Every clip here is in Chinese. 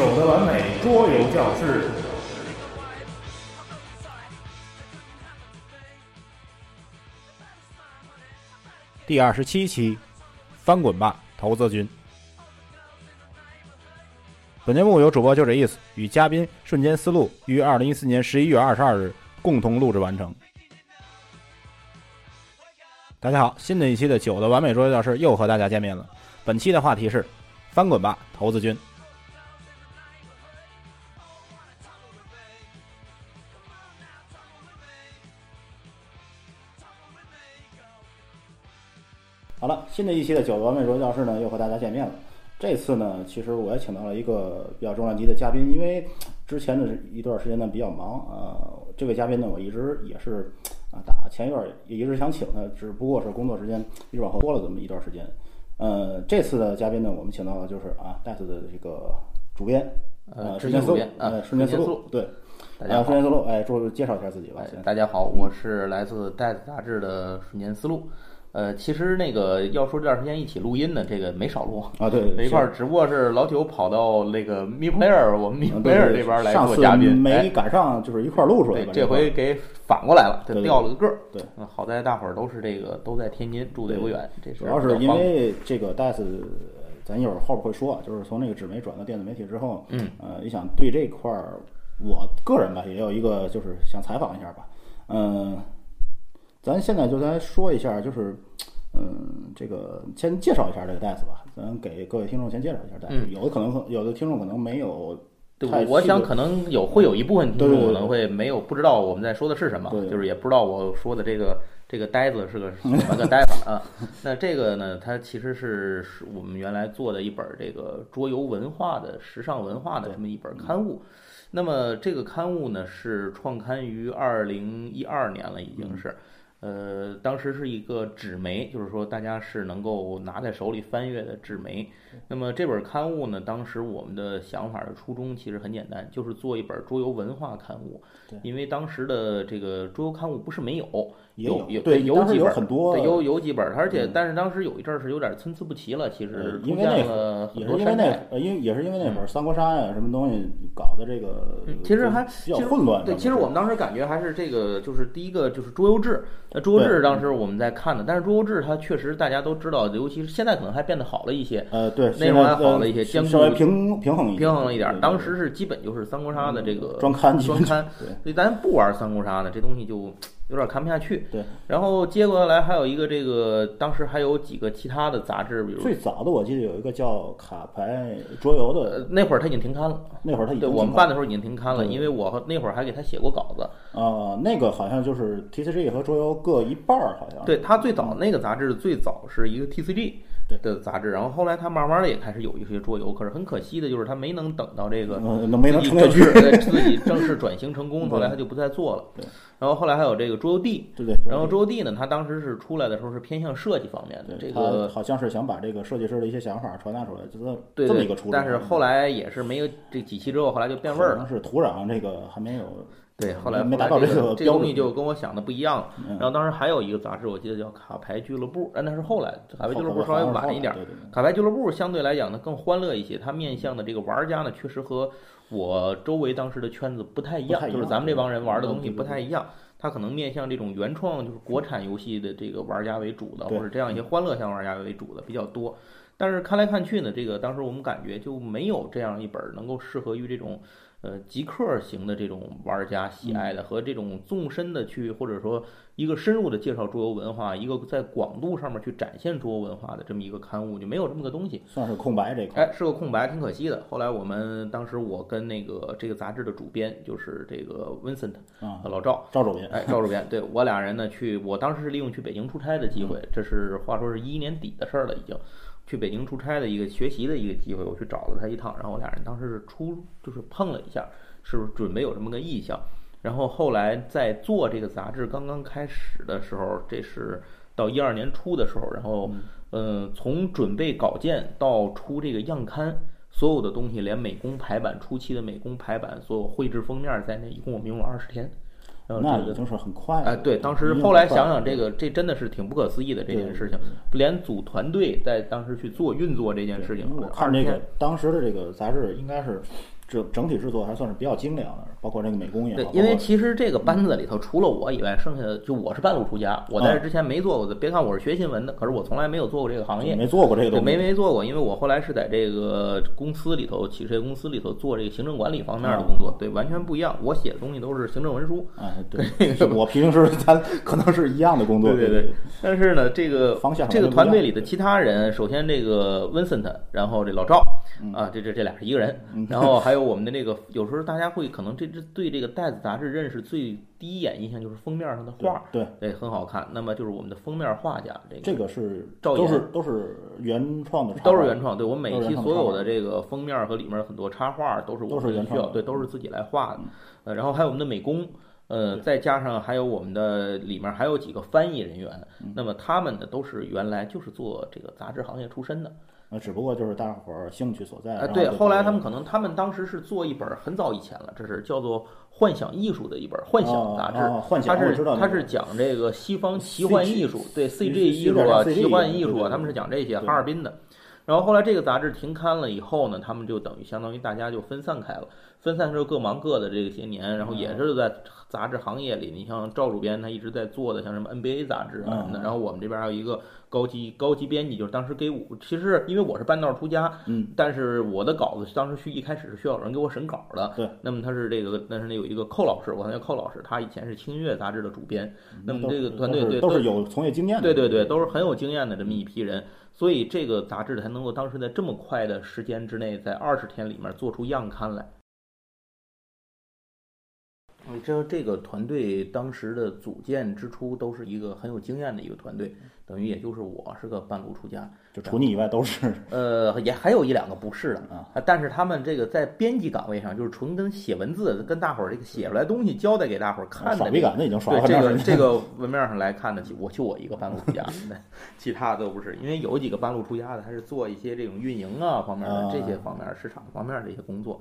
九的完美桌游教室。第二十七期，翻滚吧，投资君。本节目由主播就这意思与嘉宾瞬间思路于二零一四年十一月二十二日共同录制完成。大家好，新的一期的九的完美桌游教室又和大家见面了。本期的话题是：翻滚吧，投资君。好了，新的一期的九的完美桌游教室呢，又和大家见面了。这次呢，其实我也请到了一个比较重量级的嘉宾，因为之前的一段时间呢比较忙啊、呃，这位嘉宾呢，我一直也是啊打前一段也一直想请他，只不过是工作时间一直往后拖了这么一段时间。呃，这次的嘉宾呢，我们请到的就是啊戴斯的这个主编，呃，瞬间思路，呃，瞬间思路，对，大家好啊瞬，间思路，哎，祝介绍一下自己吧。大家好，我是来自袋子杂志的瞬间思路。呃，其实那个要说这段时间一起录音呢，这个没少录，啊，对对对，一块儿只不过是老九跑到那个 Mi Player 我们嗯对 Player 这边来做嘉宾，没哎，赶上，就是一块儿录出来。这回给反过来了，这掉了个个儿。对嗯，好在大伙儿都是这个都在天津，住的也不远，这主要是因为这个 DICE，咱一会儿后边会说啊，就是从那个纸媒转到电子媒体之后，嗯，呃，也想对这块儿，我个人吧也有一个就是想采访一下吧，嗯、咱现在就来说一下，就是嗯，这个先介绍一下这个 DICE 吧，咱给各位听众先介绍一下 DICE，、嗯有的可能有的听众可能没有对，我我想可能有会有一部分听众可能会没有不知道我们在说的是什么对，就是也不知道我说的这个这个呆子是个 什么个呆法啊。那这个呢，它其实是是我们原来做的一本这个桌游文化的时尚文化的这么一本刊物。那么这个刊物呢是创刊于二零一二年了，已经是。呃，当时是一个纸媒，就是说大家是能够拿在手里翻阅的纸媒。那么这本刊物呢，当时我们的想法的初衷其实很简单，就是做一本桌游文化刊物。因为当时的这个桌游刊物不是没有，也有有对，几本很多对，有有几本，而且嗯但是当时有一阵儿是有点参差不齐了，其呃实出因为那现了也是因为那。呃，因为也是因为那本《三国杀》呀，什么东西搞的这个嗯，其实还比较混乱。对，其实我们当时感觉还是这个，就是第一个就是桌游志。那桌游志当时我们在看的，但是桌游志它确实大家都知道，尤其是现在可能还变得好了一些，呃，对，内容还好了一些兼顾现在呃稍微平平衡，平衡了一点儿。当时是基本就是三国杀的这个专刊，专刊，对所以咱不玩三国杀的，这东西就有点看不下去。对，然后接过来还有一个这个，当时还有几个其他的杂志，比如最早的我记得有一个叫卡牌桌游呃的，那会儿他已经停刊了。那会儿他已经对我们办的时候已经停刊了，因为我那会儿还给他写过稿子。啊，那个好像就是 TCG 和桌游各一半儿，好像对他最早那个杂志最早是一个 TCG 对的杂志，然后后来他慢慢的也开始有一些桌游，可是很可惜的就是他没能等到这个嗯，没能自己 自己正式转型成功，后来他就不再做了对。然后后来还有这个桌游地，对对。然后桌游地呢，他当时是出来的时候是偏向设计方面的，这个好像是想把这个设计师的一些想法传达出来，就这对对这么一个初衷。但是后来也是没有这几期之后，后来就变味儿了。可能是土壤这个还没有对，后来没达到这个这个东西就跟我想的不一样了。嗯然后当时还有一个杂志，我记得叫卡牌俱乐部，但那是后来，卡牌俱乐部稍微晚一点。卡牌俱乐部相对来讲呢更欢乐一些，它面向的这个玩家呢，确实和我周围当时的圈子不太一样，就是咱们这帮人玩的东西不太一样。它可能面向这种原创，就是国产游戏的这个玩家为主的，或者这样一些欢乐向玩家为主的比较多。但是看来看去呢，这个当时我们感觉就没有这样一本能够适合于这种呃极客型的这种玩家喜爱的，和这种纵深的去或者说一个深入的介绍桌游文化，一个在广度上面去展现桌游文化的这么一个刊物，就没有这么个东西。算是空白这一块。哎，是个空白，挺可惜的。后来我们当时我跟那个这个杂志的主编就是这个 Vincent 啊，老赵，赵主编，哎，赵主编，对我俩人呢去，我当时是利用去北京出差的机会，这是话说是一一年底的事儿了，已经去北京出差的一个学习的一个机会，我去找了他一趟，然后我俩人当时是出就是碰了一下，是不是准备有这么个意向？然后后来在做这个杂志刚刚开始的时候，这是到一二年初的时候，然后嗯、呃，从准备稿件到出这个样刊。所有的东西，连美工排版初期的美工排版，所有绘制封面在内，一共我们用了二十天。那已经是很快哎，了。对，当时后来想想，这个这真的是挺不可思议的这件事情，连组团队在当时去做运作这件事情，我看那个当时的这个杂志应该是整整体制作还算是比较精良的，包括这个美工也好，，对因为其实这个班子里头除了我以外，剩下的就我是半路出家，我在这之前没做过的。别看我是学新闻的，可是我从来没有做过这个行业，没做过这个对，东西，没没做过，因为我后来是在这个公司里头，企事业公司里头做这个行政管理方面的工作，对，完全不一样。我写的东西都是行政文书，哎，对，我平时咱 可能是一样的工作，对对对。但是呢，这个方向这个团队里的其他人，首先这个 Vincent，然后这老赵嗯啊，这这这俩是一个人，然后还有我们的这个，有时候大家会可能这这对这个袋子杂志认识最第一眼印象就是封面上的画，对，对，很好看。那么就是我们的封面画家，这个这个是赵岩都是都是原创的，都是原创，对我每一期所有的这个封面和里面很多插画都是我们需要，对，都是自己来画的。呃，然后还有我们的美工，呃，再加上还有我们的里面还有几个翻译人员，嗯。那么他们呢都是原来就是做这个杂志行业出身的。呃，只不过就是大伙儿兴趣所在。哎，对，后来他们可能他们当时是做一本很早以前了，这是叫做《幻想艺术》的一本幻想杂志。哦哦幻想它是我知道那个它是讲这个西方奇幻艺术，对 CG 艺术啊、奇幻艺术啊，他们是讲这些，哈尔滨的。然后后来这个杂志停刊了以后呢，他们就等于相当于大家就分散开了，分散之后各忙各的这些年，然后也是在杂志行业里，你像赵主编他一直在做的，像什么 NBA 杂志啊什么的，嗯然后我们这边还有一个高级高级编辑，就是当时给我，其实因为我是半道出家，嗯，但是我的稿子当时需一开始是需要有人给我审稿的，对，那么他是这个，但是那有一个寇老师，我叫寇老师，他以前是清音乐杂志的主编，那么这个团队对都是有从业经验的，对对对，都是很有经验的这么一批人，所以这个杂志才能够当时在这么快的时间之内，在二十天里面做出样刊来。嗯，这这个团队当时的组建之初都是一个很有经验的一个团队，等于也就是我是个半路出家，就除你以外都是呃，也还有一两个不是的啊，但是他们这个在编辑岗位上，就是纯跟写文字，跟大伙儿这个写出来东西交代给大伙儿看的已经对这。个这个文面上来看呢，就我就我一个半路出家的，其他都不是，因为有几个半路出家的，他是做一些这种运营啊方面的啊这些方面市场方面的一些工作。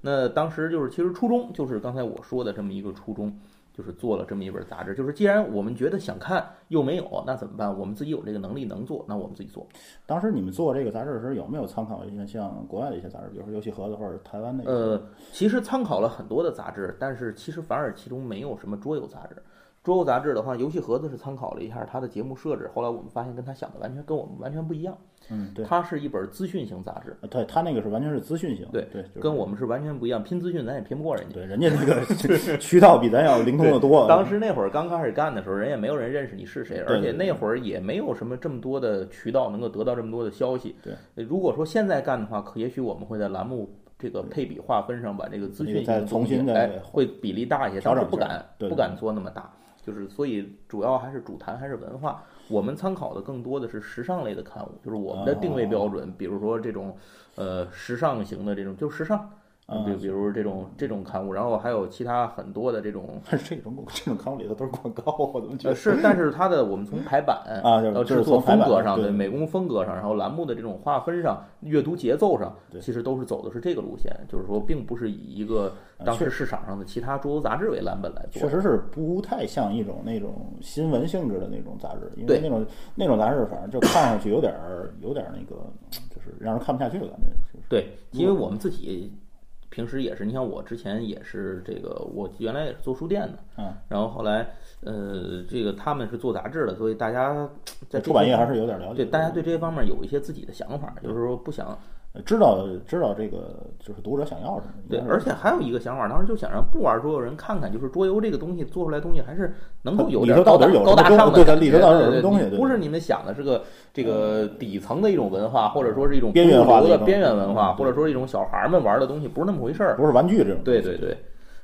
那当时就是，其实初衷就是刚才我说的这么一个初衷，就是做了这么一本杂志。就是既然我们觉得想看又没有，那怎么办？我们自己有这个能力能做，那我们自己做。当时你们做这个杂志的时候，有没有参考一些像国外的一些杂志，比如说游戏盒子或者台湾的？呃，其实参考了很多的杂志，但是其实反而其中没有什么桌游杂志。桌游杂志的话，游戏盒子是参考了一下它的节目设置，后来我们发现跟他想的完全跟我们完全不一样。嗯，对，它是一本资讯型杂志，呃对它那个是完全是资讯型，对对，就是跟我们是完全不一样。拼资讯咱也拼不过人家。对人家那个 渠道比咱要灵通的多。当时那会儿刚开始干的时候，人也没有人认识你是谁，而且那会儿也没有什么这么多的渠道能够得到这么多的消息。对呃，如果说现在干的话，可也许我们会在栏目这个配比划分上把这个资讯再重新的哎会比例大一些，当时不敢不敢做那么大，就是所以主要还是主谈还是文化。我们参考的更多的是时尚类的刊物，就是我们的定位标准，比如说这种呃时尚型的这种，就时尚。啊比比如这种这种刊物，然后还有其他很多的这种但 是这种这种刊物里头都是广告，我怎么觉呃，得？是，但是它的我们从排版制作从风格上，对美工风格上，然后栏目的这种划分上、阅读节奏上，其实都是走的是这个路线，就是说，并不是以一个当时市场上的其他桌游杂志为蓝本来做确。实是不太像一种那种新闻性质的那种杂志，因为那种那种杂志反正就看上去有点儿有点儿那个，就是让人看不下去的感觉。对，因为我们自己平时也是，你像我之前也是这个，我原来也是做书店的，嗯，然后后来呃，这个他们是做杂志的，所以大家在出版业还是有点了解。对大家对这些方面有一些自己的想法，就是说不想知道知道这个就是读者想要什么。对，而且还有一个想法，当时就想让不玩桌游人看看，就是桌游这个东西做出来东西还是能够有里点高大头到底有高大上的东对对对不是你们想的是个这个底层的一种文化，或者说是一种边缘化的边缘文化，嗯或者说一种小孩儿们玩的东西，不是那么回事儿。不是玩具这种。对对对，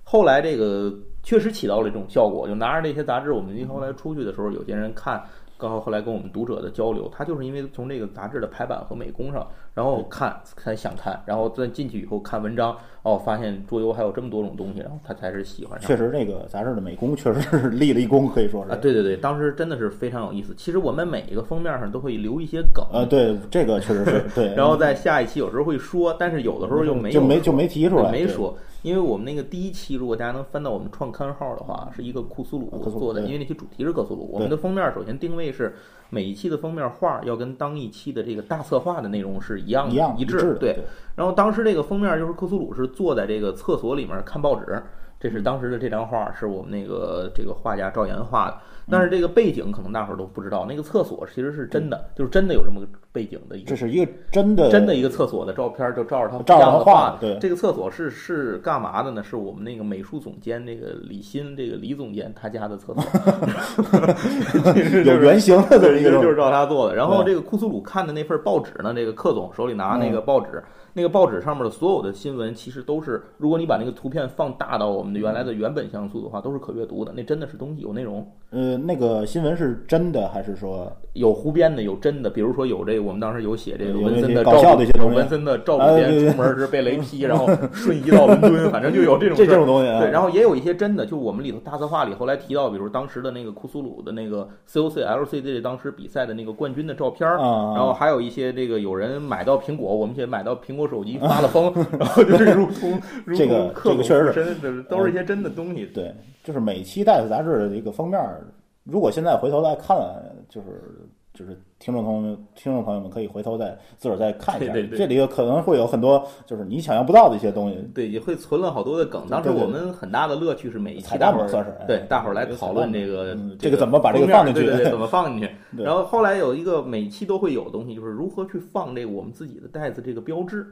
后来这个确实起到了这种效果，就拿着这些杂志，我们后来出去的时候，有些人看。刚好后来跟我们读者的交流，他就是因为从这个杂志的排版和美工上，然后看才想看，然后再进去以后看文章，哦，发现桌游还有这么多种东西，然后他才是喜欢上。确实，这个杂志的美工确实是立了一功，可以说是啊，对对对，当时真的是非常有意思。其实我们每一个封面上都会留一些梗，啊，对，这个确实是 对。然后在下一期有时候会说，但是有的时候又没就没就没提出来，没说。因为我们那个第一期，如果大家能翻到我们创刊号的话，是一个库苏鲁做的，因为那期主题是克苏鲁。我们的封面首先定位是每一期的封面画要跟当一期的这个大策划的内容是一样的，一致。对。然后当时这个封面就是克苏鲁是坐在这个厕所里面看报纸，这是当时的这张画，是我们那个这个画家赵岩画的。但是这个背景可能大伙儿都不知道，那个厕所其实是真的，就是真的有这么个背景的一个。这是一个真的真的一个厕所的照片，就照着他照着他画。对，这个厕所是是干嘛的呢？是我们那个美术总监那个李欣，这个李总监他家的厕所。有原型的，对，就是照他做的。然后这个库苏鲁看的那份报纸呢，这个克总手里拿那个报纸。那个报纸上面的所有的新闻，其实都是，如果你把那个图片放大到我们的原来的原本像素的话，都是可阅读的。那真的是东西，有内容。呃，那个新闻是真的还是说有胡编的，有真的？比如说有这个，我们当时有写这个文森的搞笑的文森的赵主编出门时被雷劈，然后瞬移到伦敦，反正就有这种这种东西。对，然后也有一些真的，就我们里头大策划里后来提到，比如当时的那个库苏鲁的那个 COC LCD 当时比赛的那个冠军的照片然后还有一些这个有人买到苹果，我们也买到苹果手机发了疯。然后就是如同 这个这个确实是，都是一些真的东西。对，就是每期《戴斯》杂志的一个封面，如果现在回头再看，就是就是听众朋友们、听众朋友们可以回头再自个儿再看一下，这里可能会有很多就是你想象不到的一些东西。对，也会存了好多的梗。当时我们很大的乐趣是每一期大伙儿算是对大伙儿来讨论这个这个怎么把这个放进去，对对，怎么放进去。然后后来有一个每期都会有的东西，就是如何去放这个我们自己的袋子这个标志。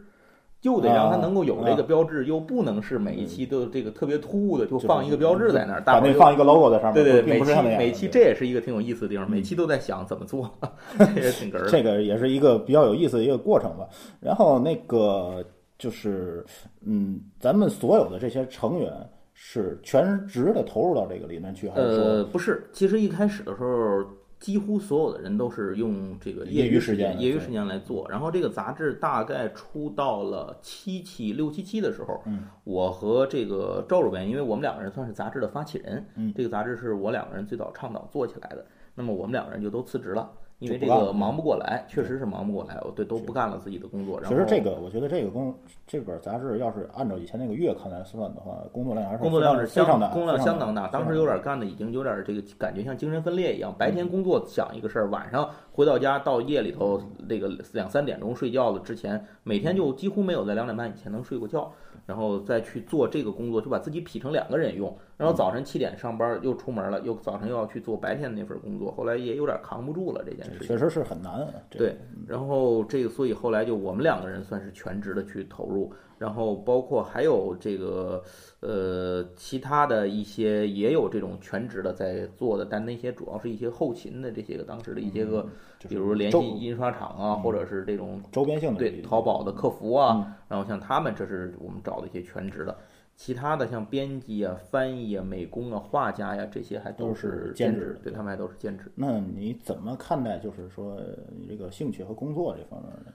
又得让它能够有这个标志，又不能是每一期都这个特别突兀的，就放一个标志在那儿，大那放一个 logo 在上面。对对，每期每期这也是一个挺有意思的地方，每期都在想怎么做，这也挺哏儿。这个也是一个比较有意思的一个过程吧。然后那个就是，嗯，咱们所有的这些成员是全职的投入到这个里面去，还是说不是？其实一开始的时候。几乎所有的人都是用这个业余时间、业余时间来做。然后这个杂志大概出到了七期、六七期的时候，我和这个赵主编，因为我们两个人算是杂志的发起人，这个杂志是我两个人最早倡导做起来的。那么我们两个人就都辞职了。因为这个忙不过来，确实是忙不过来，我对都不干了自己的工作。其实这个，我觉得这个工这本杂志要是按照以前那个月刊来算的话，工作量还是工作量是相当工作量相当大。当时有点干的已经有点这个感觉像精神分裂一样，白天工作想一个事儿，晚上回到家到夜里头那个两三点钟睡觉了之前，每天就几乎没有在两点半以前能睡过觉。然后再去做这个工作，就把自己劈成两个人用。然后早晨七点上班，又出门了，又早晨又要去做白天的那份工作。后来也有点扛不住了这件事情，确实是很难。对，然后这个，所以后来就我们两个人算是全职的去投入。然后包括还有这个呃其他的一些也有这种全职的在做的，但那些主要是一些后勤的这些个当时的一些个。比如联系印刷厂啊，或者是这种周边性的，对淘宝的客服啊，然后像他们，这是我们找的一些全职的。其他的像编辑啊、翻译啊、美工啊、画家呀，这些还都是兼职，对他们还都是兼职。那你怎么看待就是说你这个兴趣和工作这方面的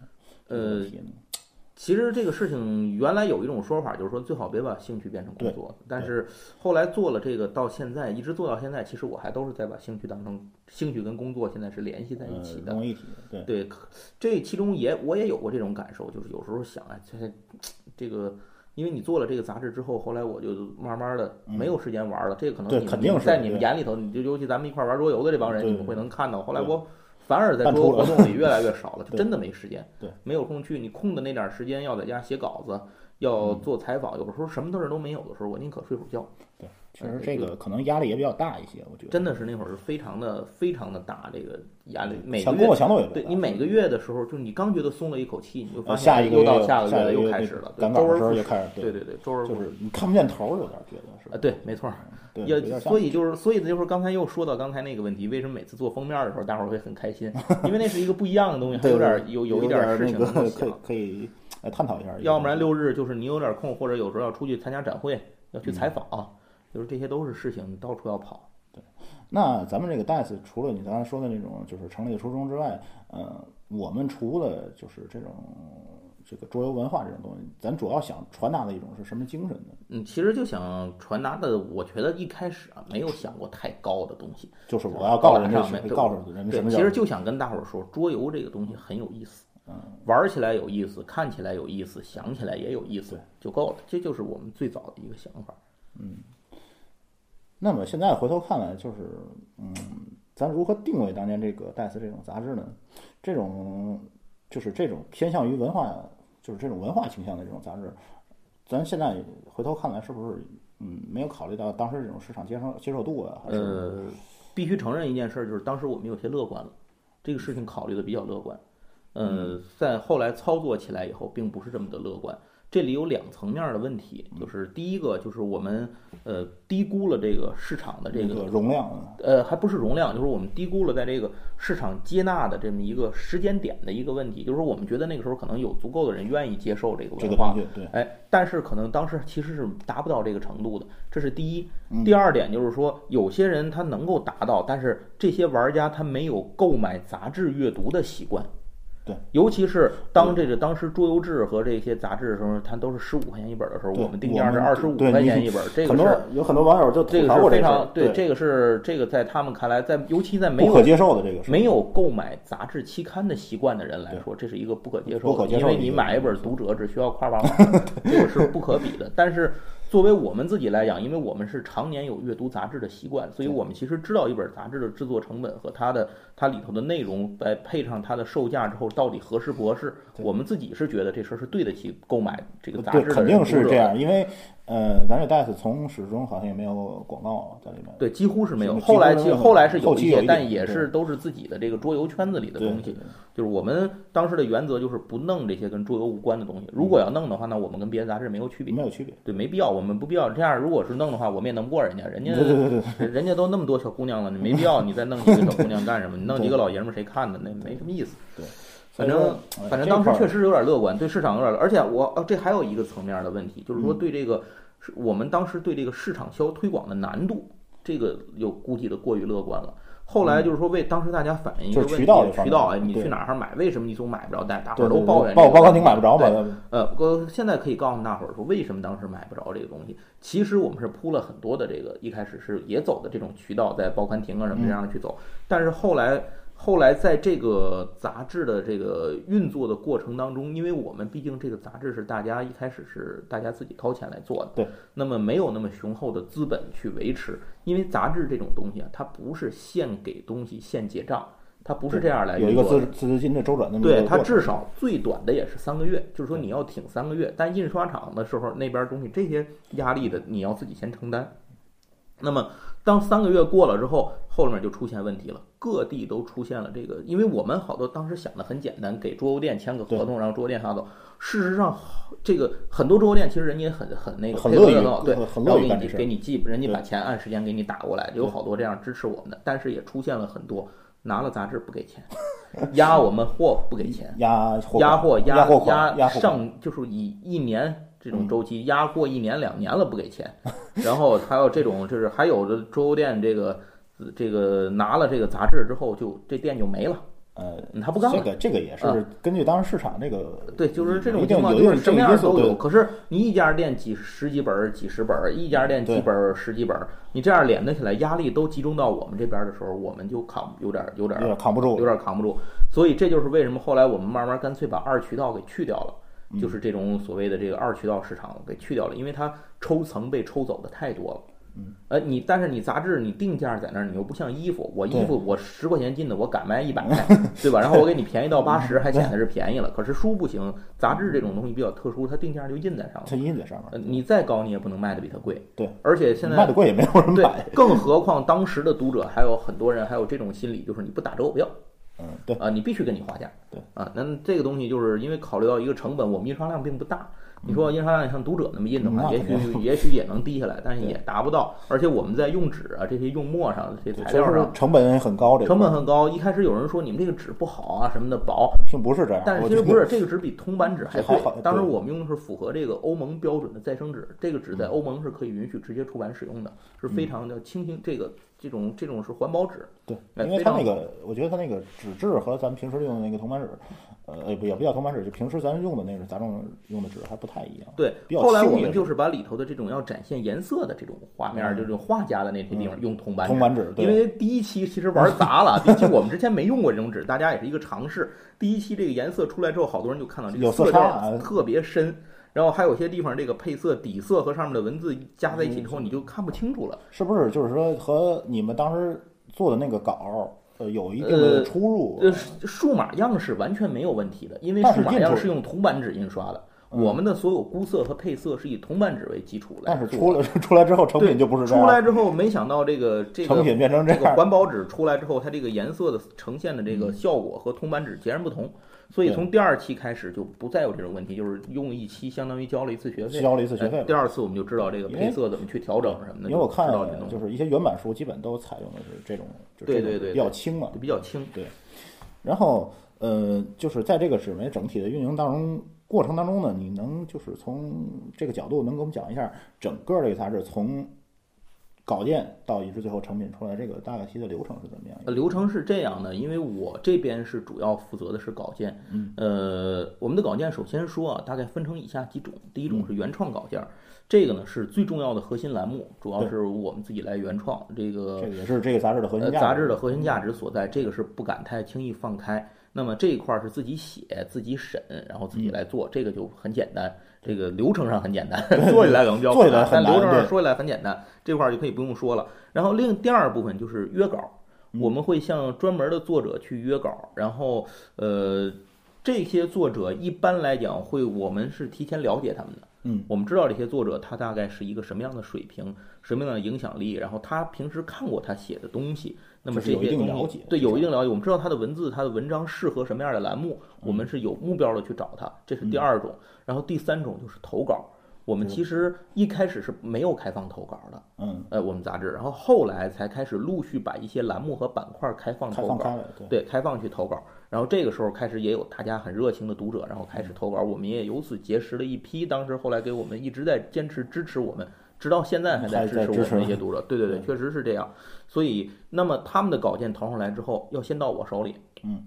呃？其实这个事情原来有一种说法，就是说最好别把兴趣变成工作。但是后来做了这个，到现在一直做到现在，其实我还都是在把兴趣当成兴趣跟工作现在是联系在一起的。对对，这其中也我也有过这种感受，就是有时候想啊，这这个，因为你做了这个杂志之后，后来我就慢慢的没有时间玩了。这个可能肯定是在你们眼里头，你就尤其咱们一块玩桌游的这帮人，你们会能看到。后来我。反而在桌游活动里越来越少了，就真的没时间，对，没有空去。你空的那点时间要在家写稿子，要做采访，有的时候什么事儿都没有的时候，我宁可睡会儿觉。对，确实这个可能压力也比较大一些，我觉得。真的是那会儿是非常的非常的大，这个压力每个月强度也对你每个月的时候，就是你刚觉得松了一口气，你就发现又到下个月又开始了，周而复始。对对对，周而复始，你看不见头，有点觉得是。啊，对，没错。也所以就是，所以就是刚才又说到刚才那个问题，为什么每次做封面的时候，大伙儿会很开心？因为那是一个不一样的东西，还有点有有一点事情可以可以来探讨一下。要不然六日就是你有点空，或者有时候要出去参加展会，要去采访，就是这些都是事情，你到处要跑。对那咱们这个 DICE 除了你刚才说的那种就是成立的初衷之外，呃，我们除了就是这种这个桌游文化这种东西，咱主要想传达的一种是什么精神呢？嗯，其实就想传达的，我觉得一开始啊没有想过太高的东西，就是我要告诉人家告诉人家什，么其实就想跟大伙儿说，桌游这个东西很有意思，嗯，玩起来有意思，看起来有意思，想起来也有意思，就够了。这就是我们最早的一个想法。嗯那么现在回头看来，就是嗯，咱如何定位当年这个 DICE 这种杂志呢？这种就是这种偏向于文化，就是这种文化倾向的这种杂志，咱现在回头看来，是不是嗯没有考虑到当时这种市场接受接受度啊？还是呃，必须承认一件事儿，就是当时我们有些乐观了，这个事情考虑的比较乐观。呃，在后来操作起来以后，并不是这么的乐观。这里有两层面的问题，就是第一个就是我们呃低估了这个市场的这个容量啊？呃，还不是容量，就是我们低估了在这个市场接纳的这么一个时间点的一个问题，就是说我们觉得那个时候可能有足够的人愿意接受这个文化对，哎，但是可能当时其实是达不到这个程度的，这是第一。嗯第二点就是说，有些人他能够达到，但是这些玩家他没有购买杂志阅读的习惯。对，尤其是当这个当时桌游志和这些杂志的时候，它都是十五块钱一本的时候，我们定价是二十五块钱一本，这个是有很多网友就这个是非常对。这个是这个在他们看来，在尤其在没有不可接受的这个没有购买杂志期刊的习惯的人来说，这是一个不可接受的，不可接受因为你买一本《读者》只需要块八毛，这个是不可比的。但是作为我们自己来讲，因为我们是常年有阅读杂志的习惯，所以我们其实知道一本杂志的制作成本和它的它里头的内容，再配上它的售价之后，到底合适不合适，我们自己是觉得这事儿是对得起购买这个杂，志的肯定是这样，因为呃，咱这 DICE 从始终好像也没有广告在里面。对，几乎是没有。后来其实后来是有一些但也是都是自己的这个桌游圈子里的东西。就是我们当时的原则就是不弄这些跟桌游无关的东西。如果要弄的话，那我们跟别的杂志没有区别，没有区别。对，没必要，我们不必要这样。如果是弄的话，我们也弄不过人家，人家对对对对，人家都那么多小姑娘了，你没必要你再弄几个小姑娘干什么？你弄几个老爷们儿谁看呢？那没什么意思。反正反正当时确实有点乐观，对市场有点，而且我呃这还有一个层面的问题，就是说嗯对这个是我们当时对这个市场销推广的难度，这个有估计的过于乐观了。后来就是说为当时大家反映一个嗯就是问题，渠道渠道哎，你去哪儿买？为什么你总买不着大？大伙儿都抱怨这报报刊个问题亭买不着嘛对？呃，我现在可以告诉大伙儿说，为什么当时买不着这个东西？其实我们是铺了很多的这个，一开始是也走的这种渠道，在报刊亭啊什么这样去走，但是后来。后来在这个杂志的这个运作的过程当中，因为我们毕竟这个杂志是大家一开始是大家自己掏钱来做的，对，那么没有那么雄厚的资本去维持，因为杂志这种东西啊，它不是现给东西现结账，它不是这样来有一个资资金的周转的那么一对它至少最短的也是三个月，就是说你要挺三个月。但印刷厂的时候，那边东西这些压力的你要自己先承担。那么当三个月过了之后，后面就出现问题了，各地都出现了这个，因为我们好多当时想的很简单，给桌游店签个合同，让桌游店发走。事实上，这个很多桌游店其实人家也很很那个很乐于配合得很好，对，很很然后给你给你寄，人家把钱按时间给你打过来，有好多这样支持我们的，但是也出现了很多拿了杂志不给钱，压我们货不给钱。压货压货压货压上就是以一年这种周期压过一年两年了不给钱，然后还有这种就是还有的桌游店这个这个拿了这个杂志之后就这店就没了，呃，嗯他不干了。这个这个也啊是根据当时市场这个对，就是这种情况，就是什么样都有。可是你一家店几十几本儿、几十本儿，一家店几本儿、十几本儿，你这样连得起来，压力都集中到我们这边的时候，我们就扛有点儿有点儿有点扛不住有点扛不住。所以这就是为什么后来我们慢慢干脆把二渠道给去掉了，嗯就是这种所谓的这个二渠道市场给去掉了，因为它抽层被抽走的太多了。嗯，呃，你但是你杂志你定价在那儿，你又不像衣服，我衣服我十块钱进的，我敢卖一百，对吧？然后我给你便宜到八十，还显得是便宜了。可是书不行，杂志这种东西比较特殊，它定价就印在上它面。印在上面，呃，你再高你也不能卖的比它贵。对，而且现在卖的贵也没有人对买，，更何况当时的读者还有很多人还有这种心理，就是你不打折我不要。嗯，对，啊，你必须跟你划价。对啊，那这个东西就是因为考虑到一个成本，我们印刷量并不大，你说印刷量像读者那么印的话，也许 也许也能低下来，但是也达不到。而且我们在用纸啊这些用墨上这些材料上成本很高，这成本很高。一开始有人说你们这个纸不好啊什么的薄，并不是这样，但是其实不是，这个纸比铜版纸还 贵还好。当时我们用的是符合这个欧盟标准的再生纸，这个纸在欧盟是可以允许直接出版使用的，是非常的清新这个这种这种是环保纸。对，哎因为它那个，我觉得它那个纸质和咱们平时用的那个铜版纸，呃，不也不叫铜版纸，就平时咱用的那个杂种用的纸还不太一样。对后来我们就是把里头的这种要展现颜色的这种画面，嗯就是画家的那些地方用铜版纸铜。版纸，对因为第一期其实玩砸了，第一期我们之前没用过这种纸，大家也是一个尝试。第一期这个颜色出来之后，好多人就看到这个色色差特别深，然后还有些地方这个配色底色和上面的文字加在一起之后，你就看不清楚了。是不是就是说和你们当时做的那个稿，呃，有一定呃的出入？呃，数码样式完全没有问题的，因为数码样是用铜版纸印刷的，嗯我们的所有估色和配色是以铜版纸为基础的但是出来 出来之后，成品就不是这出，来之后，没想到这个这个成品变成这这个。环保纸出来之后，它这个颜色的呈现的这个效果和铜版纸截然不同。所以从第二期开始就不再有这种问题，就是用一期相当于交了一次学费。交了一次学费哎第二次我们就知道这个配色怎么去调整什么的，因为我看知道这种就是一些原版书，基本都采用的是这种，就对对对这种比较轻嘛。比较轻。对然后，呃，就是在这个纸媒整体的运营当中过程当中呢，你能就是从这个角度能给我们讲一下整个这个杂志从稿件到一直最后成品出来这个大概其的流程是怎么样？呃流程是这样的，因为我这边是主要负责的是稿件。嗯，呃，我们的稿件首先说啊，大概分成以下几种。第一种是原创稿件，这个呢是最重要的核心栏目，主要是我们自己来原创。这个这个也是这个杂志的核心呃价值。杂志的核心价值所在，这个是不敢太轻易放开。那么这一块儿是自己写、自己审，然后自嗯己来做，这个就很简单。这个流程上很简单，做起来可能比较难对流程上说起来很简单，这块儿就可以不用说了。然后另第二部分就是约稿，嗯我们会向专门的作者去约稿，然后呃，这些作者一般来讲会，我们是提前了解他们的。嗯，我们知道这些作者他大概是一个什么样的水平，什么样的影响力，然后他平时看过他写的东西，那么就是有一这些东定了解西对有一定了解，我们知道他的文字、他的文章适合什么样的栏目，我们是有目标的去找他，这是第二种。然后第三种就是投稿，我们其实一开始是没有开放投稿的，嗯，呃，我们杂志，然后后来才开始陆续把一些栏目和板块开放投稿。对。对，开放去投稿，然后这个时候开始也有大家很热情的读者，然后开始投稿，我们也由此结识了一批，当时后来给我们一直在坚持支持我们，直到现在还在支持我们的一些读者。对对对，对确实是这样。所以，那么他们的稿件投上来之后，要先到我手里，嗯，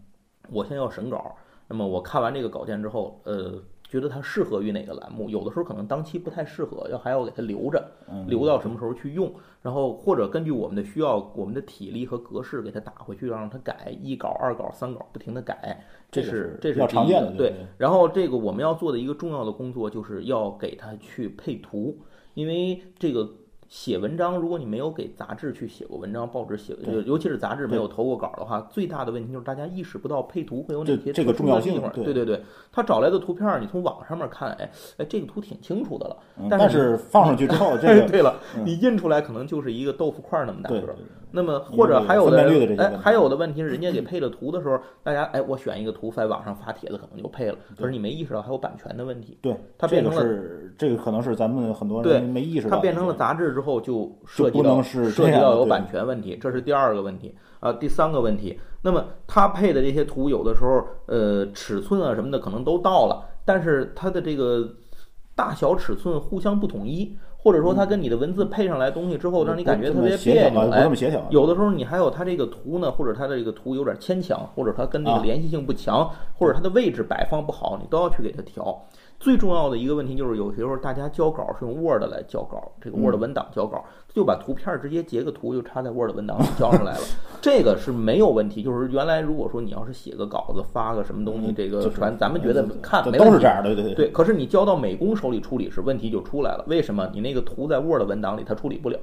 我先要审稿。那么我看完这个稿件之后，呃，觉得它适合于哪个栏目，有的时候可能当期不太适合，要还要给它留着，嗯，留到什么时候去用，然后或者根据我们的需要，我们的体力和格式给它打回去，让它改一稿、二稿、三稿，不停的改，这这是这是常见的，对对。然后这个我们要做的一个重要的工作，就是要给它去配图，因为这个。写文章，如果你没有给杂志去写过文章，报纸写，对尤其是杂志没有投过稿的话，最大的问题就是大家意识不到配图会有哪些这个重要。性对对对对，他找来的图片儿，你从网上面看，哎哎，这个图挺清楚的了。嗯但是放上去之后，这个 对了，嗯你印出来可能就是一个豆腐块儿那么大个那么或者还有的哎，还有的问题是，人家给配了图的时候，大家哎，我选一个图在网上发帖子，可能就配了。可是你没意识到还有版权的问题，对，它变成了是这个可能是咱们很多对人没意识到，它变成了杂志之后就涉及到就不能是涉及到有版权问题，这是第二个问题啊。第三个问题，那么它配的这些图有的时候呃尺寸啊什么的可能都到了，但是它的这个大小尺寸互相不统一，或者说它跟你的文字配上来东西之后，让你感觉特别别扭，不哎这，么协调，有的时候你还有它这个图呢，或者它的这个图有点牵强，或者它跟那个啊。联系性不强，或者它的位置摆放不好，你都要去给它调。最重要的一个问题就是，有时候大家交稿是用 Word 来交稿，这个 Word 文档交稿，就把图片直接截个图就插在 Word 文档里交上来了，这个是没有问题。就是原来如果说你要是写个稿子发个什么东西，嗯这个传，咱们觉得看都是这样的，对对对，可是你交到美工手里处理时，问题就出来了。为什么？你那个图在 Word 文档里，它处理不了。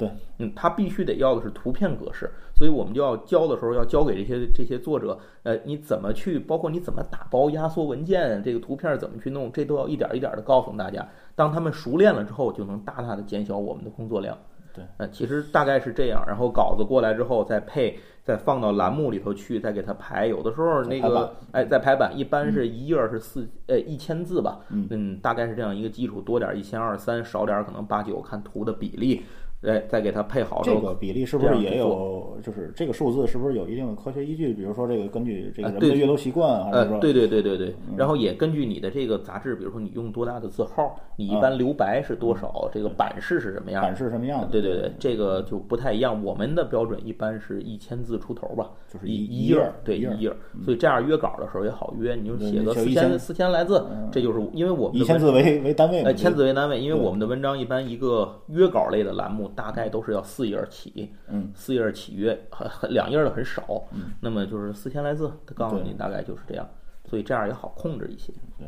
对，嗯，它必须得要的是图片格式，所以我们就要交的时候要交给这些这些作者，呃，你怎么去，包括你怎么打包压缩文件，这个图片怎么去弄，这都要一点一点的告诉大家。当他们熟练了之后，就能大大的减小我们的工作量。对，呃，其实大概是这样，然后稿子过来之后再配，再放到栏目里头去，再给它排。有的时候那个哎，再排版，一般是一页儿是四呃一千字吧，嗯大概是这样一个基础，多点儿一千二三，少点儿可能八九，看图的比例，哎，再给它配好，这个比例是不是也有？就是这个数字是不是有一定的科学依据？比如说这个根据这个人们的阅读习惯，啊是呃，说对对对对对，嗯然后也根据你的这个杂志，比如说你用多大的字号，你一啊般留白是多少，这个版式是什么样版式什么样的？对对对，这个就不太一样。我们的标准一般是一千字出头吧，就是一一页儿，对一页儿。所以这样约稿的时候也好约，你就写个四千四千来字嗯，这就是因为我们的文以千字为为单位嘛，呃千字为单位，因为我们的文章一般一个约稿类的栏目大概都是要四页儿起，嗯，四页儿起约，很很两页儿的很少，那么就是四千来字，他告诉你大概就是这样，所以这样也好控制一些。对。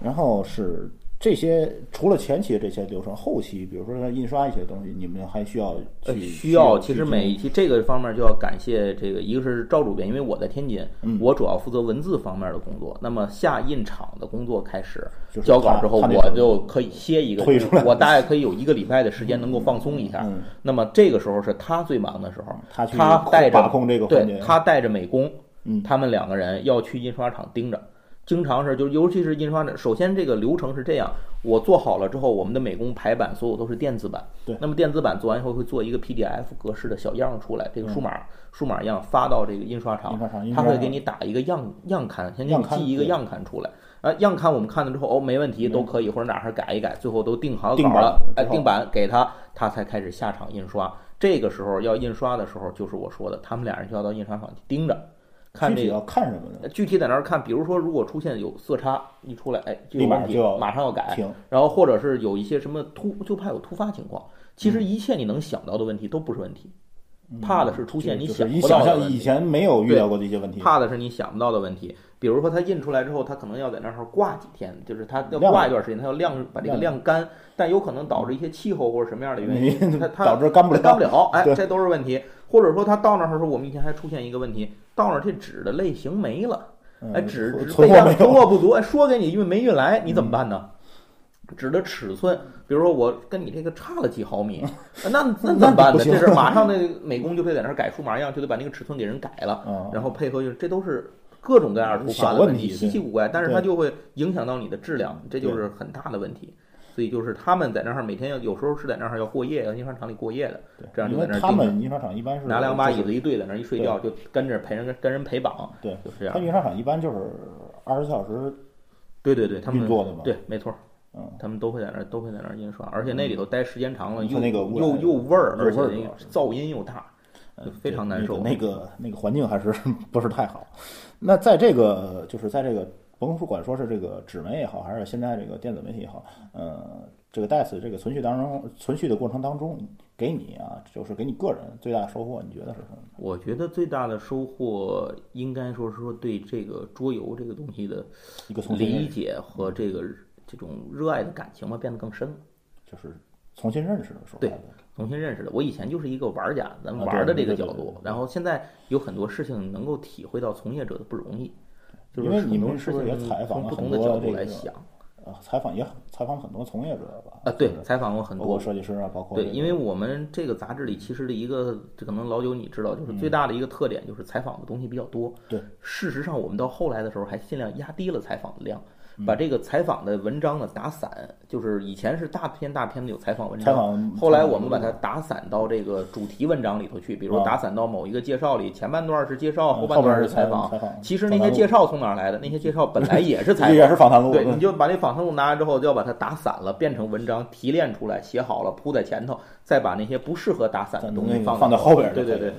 然后是这些除了前期的这些流程，后期比如说像印刷一些东西，你们还需要呃，去需要，其实每一期这个方面就要感谢这个，一个是赵主编，因为我在天津，嗯我主要负责文字方面的工作。那么下印厂的工作开始就是交稿之后，我就可以歇一个我大概可以有一个礼拜的时间能够放松一下。嗯那么这个时候是他最忙的时候，他去他带着把控这个，对他带着美工，嗯他们两个人要去印刷厂盯着，经常是就尤其是印刷厂，首先这个流程是这样，我做好了之后，我们的美工排版所有都是电子版，对。那么电子版做完以后会做一个 PDF 格式的小样出来，这个数码、嗯数码样发到这个印刷厂他会给你打一个样样刊，先给你寄一个样刊出来。啊，样刊我们看了之后，哦，没问题，都可以，或者哪儿改一改，最后都定好稿了，哎，定版给他，他才开始下场印刷。这个时候要印刷的时候，就是我说的，他们俩人就要到印刷厂去盯着，看这个具体要看什么呢？具体在那儿看，比如说，如果出现有色差一出来，哎，就有问题立马就要马上要改。停，然后或者是有一些什么突，就怕有突发情况。其实一切你能想到的问题都不是问题，怕的是出现你想你想象不到的问题以前没有遇到过的一些问题，怕的是你想不到的问题。比如说它印出来之后，它可能要在那儿挂几天，就是它要挂一段时间，它要晾把这个晾晾干，但有可能导致一些气候或者什么样的原因，它它 导致干不了，干不了，哎，这都是问题。或者说他到那儿的时候，我们以前还出现一个问题，到那儿这纸的类型没了。嗯哎，纸纸存货存有，货不足，哎，说给你，因为没运来，你怎么办呢？纸的尺寸，比如说我跟你这个差了几毫米，那那怎么办呢？这是 马上那个美工就得在那儿改数码样，就得把那个尺寸给人改了，嗯，然后配合就是这都是各种各样突发的问题，稀奇古怪，但是它就会影响到你的质量，这就是很大的问题。所以就是他们在那儿每天要有时候是在那儿要过夜，要印刷厂里过夜的，对，这样就在那儿盯着们印刷厂一般是拿两把椅子一对在那儿一睡觉，就跟着陪人跟人陪绑，对，就是这样他。印刷厂一般就是二十四小时对对对，他们运作的嘛，对，没错，嗯，他们都会在那儿都会在那儿印刷，而且那里头待时间长了，又那个又又味儿，而且噪音又大，嗯就非常难受。那个那个环境还是 不是太好。那在这个就是在这个甭管说是这个纸媒也好，还是现在这个电子媒体也好，呃，这个 DICE 这个存续当中存续的过程当中，给你啊，就是给你个人最大的收获，你觉得是什么？我觉得最大的收获应该说是说对这个桌游这个东西的一个理，解和这个这种热爱的感情吧变得更深了，就是重新认识的时候对重新认识的。我以前就是一个玩家，咱玩的这个角度然后现在有很多事情能够体会到从业者的不容易，就是因为你们是不是也采访了很从不同的角多这个度来想呃，采访也采访很多从业者吧？啊，对就，是采访过很多包括设计师啊，包括对，这个因为我们这个杂志里其实的一个，这可能老九你知道，就是最大的一个特点就是采访的东西比较多。嗯对，事实上我们到后来的时候还尽量压低了采访的量，嗯把这个采访的文章呢打散，就是以前是大篇大篇的有采访文章。后来我们把它打散到这个主题文章里头去，比如打散到某一个介绍里，前半段是介绍，嗯后半段是是采访。其实那些介绍从哪儿来的？那些介绍本来也是采访。也是访谈录，对，你就把那访谈录拿来之后，就要把它打散了，变成文章，提炼出来，写好了，铺在前头，再把那些不适合打散的东西放放到后边儿对对对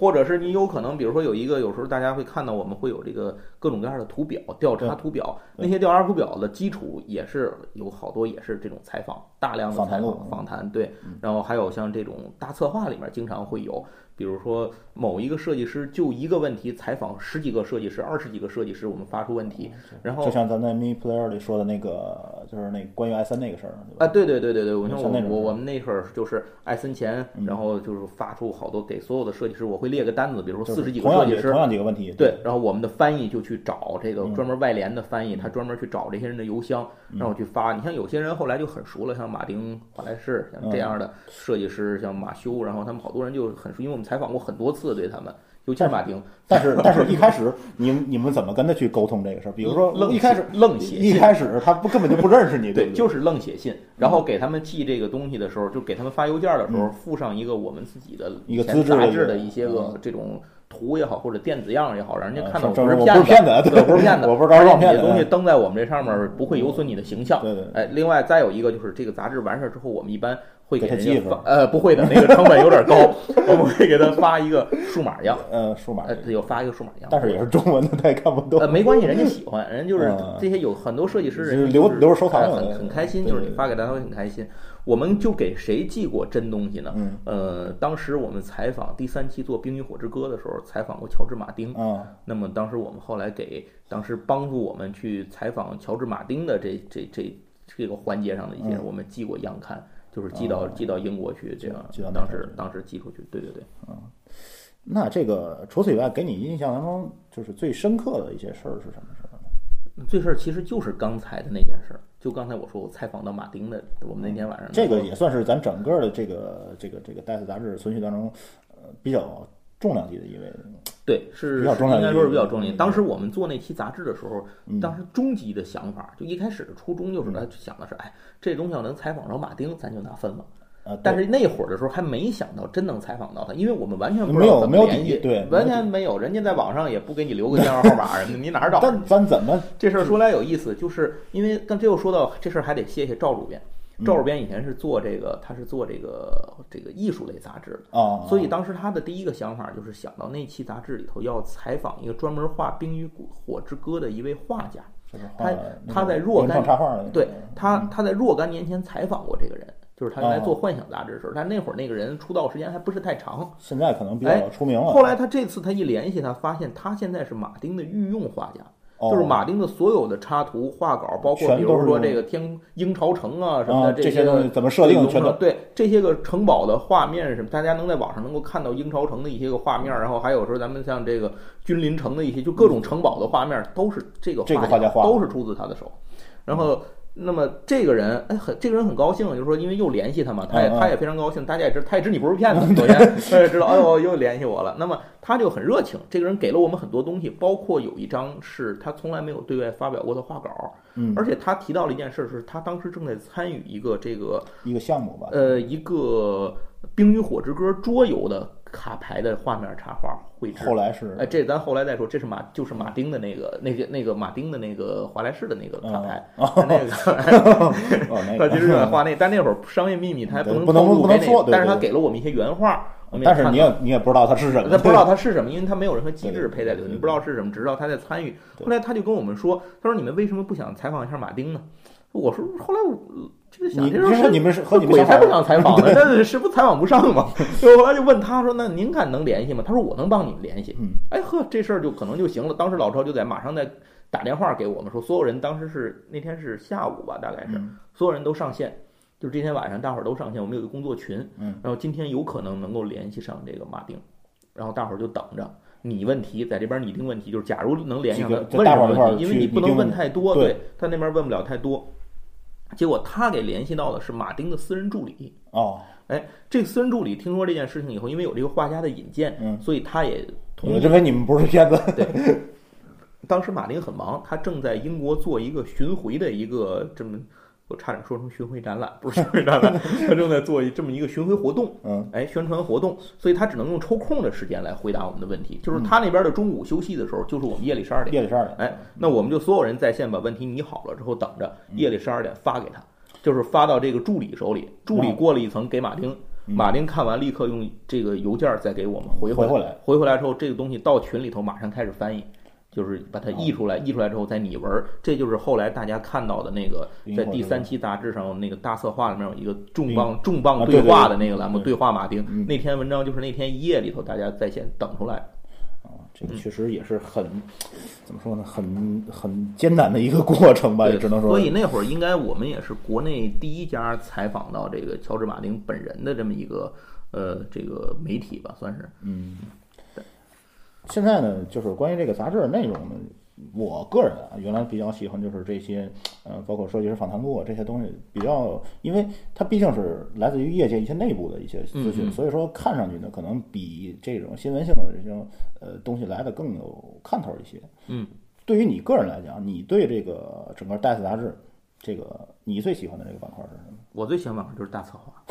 或者是你有可能，比如说有一个，有时候大家会看到我们会有这个各种各样的图表、调查图表，那些调查图表的基础也是有好多也是这种采访，大量的采访访谈，对，然后还有像这种大策划里面经常会有。比如说某一个设计师就一个问题采访十几个设计师、二十几个设计师，我们发出问题，然后就像咱在 Me Player 里说的那个，就是那关于艾森那个事儿，啊，对对对对对，我像我我我们那会儿就是艾森前，然后就是发出好多给所有的设计师，我会列个单子，比如说四十几个设计师同，样几个问题，对，然后我们的翻译就去找这嗯个专门外联的翻译，他专门去找这些人的邮箱，让我去发。你像有些人后来就很熟了，像马丁·华莱士，像这样的设计师，像马修，然后他们好多人就很熟，因为我们采访过很多次对他们，尤其是马丁。但是但是一开始你你们怎么跟他去沟通这个事儿？比如说愣一开始一愣写信，开始他不根本就不认识你，对？就是愣写信，然后给他们寄这个东西的时候，就给他们发邮件的时候，附上一个我们自己的嗯一个杂志的一些个这种图也好，或者电子样也好，让人家看到我不是骗子，对，不是骗子，我不是骗子 你的东西登在我们这上面不会有损你的形象。对对，哎，另外再有一个就是这个杂志完事儿之后，我们一般会给给他人家寄发，呃，不会的，那个成本有点高，我们会给他发一个数码样，呃，数码呃，，有发一个数码样，但是也是中文的，他也看不懂呃，。没关系，人家喜欢，人家就是嗯这些有很多设计师，人就是留留着收藏很很开心，就是你发给他，他会很开心。我们就给谁寄过真东西呢？嗯呃，当时我们采访第三期做《冰与火之歌》的时候，采访过乔治·马丁。啊，那么当时我们后来给当时帮助我们去采访乔治·马丁的这这这这个环节上的一些我们寄过样刊，就是寄到、哦寄到英国去，这样寄到当时当时寄出去，对对对。嗯那这个除此以外，给你印象当中就是最深刻的一些事儿是什么事儿？这事儿其实就是刚才的那件事儿，就刚才我说我采访到马丁的，我们那天晚上这个也算是咱整个的这个这个这个《戴斯》杂志存续当中，呃，比较重量级的一位。对，是应该说是比较重要。当时我们做那期杂志的时候，嗯当时终极的想法，就一开始的初衷就是，他，想的是，哎，这东西要能采访着马丁，咱就拿分了。呃，但是那会儿的时候还没想到真能采访到他，因为我们完全不知没有没有底对完全没有，人家在网上也不给你留个电话号码什么的，你哪儿找？但咱怎么这事儿说来有意思，就是因为但这又说到这事儿，还得谢谢赵主编。嗯赵主编以前是做这个，他是做这个这个艺术类杂志的，啊？所以当时他的第一个想法就是想到那期杂志里头要采访一个专门画《冰与火之歌》的一位画家。他他在若干对他，他在若干年前采访过这个人，就是他原来哦做幻想杂志的时候，但那会儿那个人出道时间还不是太长。现在可能比哎较出名了。后来他这次他一联系他，发现他现在是马丁的御用画家。哦就是马丁的所有的插图、画稿，包括比如说这个天鹰巢城啊什么的啊这些东西怎么设定全都对这些个城堡的画面什么，大家能在网上能够看到鹰巢城的一些个画面，然后还有时候咱们像这个君临城的一些，就各种城堡的画面都是这个这个画画家画都是出自他的手。然后，那么这个人哎很这个人很高兴，就是说因为又联系他嘛，他也他也非常高兴，大家也知他也知你不是骗子，首先他也知道哎呦又联系我了，那么他就很热情，这个人给了我们很多东西，包括有一张是他从来没有对外发表过的画稿，嗯，而且他提到了一件事，是他当时正在参与一个这个一个项目吧，呃一个《冰与火之歌》桌游的卡牌的画面插画绘制。后来是哎，这咱后来再说，这是马就是马丁的那个那个那个马丁的那个华莱士的那个卡牌，是那个 他其实画那，但那会儿商业秘密他还不能不能说但是他给了我们一些原画，但是你也你也不知道他是什么，他不知道他是什么，因为他没有任何机制对配在里头，你不知道是什么，只知道他在参与。后来他就跟我们说，他说你们为什么不想采访一下马丁呢？我说后来我这个想你这事你说你们是和你们鬼才不想采访呢，那是不采访不上嘛？所以后来就问他说：“那您看能联系吗？”他说：“我能帮你们联系。”嗯，哎呵，这事儿就可能就行了。当时老赵就在马上在打电话给我们说，所有人当时是那天是下午吧，大概是嗯所有人都上线，就是今天晚上大伙儿都上线，我们有一个工作群，嗯，然后今天有可能能够联系上这个马丁，然后大伙儿就等着。你问题在这边拟定问题，就是假如能联系上他问什么问题，因为你不能问太多，对他那边问不了太多。结果他给联系到的是马丁的私人助理，哦，哎这个私人助理听说这件事情以后，因为有这个画家的引荐，嗯。所以他也同我意认为你们不是骗子，对。当时马丁很忙，他正在英国做一个巡回的一个这么，我差点说成巡回展览，不是巡回展览，他正在做这么一个巡回活动，嗯，哎，宣传活动，所以他只能用抽空的时间来回答我们的问题。就是他那边的中午休息的时候，就是我们夜里十二点，夜里十二点，哎，那我们就所有人在线把问题拟好了之后，等着嗯夜里十二点发给他，就是发到这个助理手里，助理过了一层给马丁，嗯马丁看完立刻用这个邮件再给我们。回回来，回回来之后，这个东西到群里头马上开始翻译，就是把它译出来，译出来之后再拟文儿，这就是后来大家看到的那个在第三期杂志上那个大策划里面有一个重磅重啊磅对对话的那个栏目，对对话马丁嗯那篇文章就是那天一夜里头大家在线等出来。啊，这个确实也是很怎么说呢，很很艰难的一个过程吧，也对，只能说。所以那会儿应该我们也是国内第一家采访到这个乔治马丁本人的这么一个呃这个媒体吧，算是。嗯，现在呢，就是关于这个杂志的内容呢，我个人啊，原来比较喜欢就是这些，呃，包括设计师访谈录啊这些东西，比较，因为它毕竟是来自于业界一些内部的一些资讯，嗯嗯所以说看上去呢，可能比这种新闻性的这些呃东西来的更有看头一些。嗯，对于你个人来讲，你对这个整个《Dice》杂志，这个你最喜欢的这个板块是什么？我最喜欢板块就是大策划，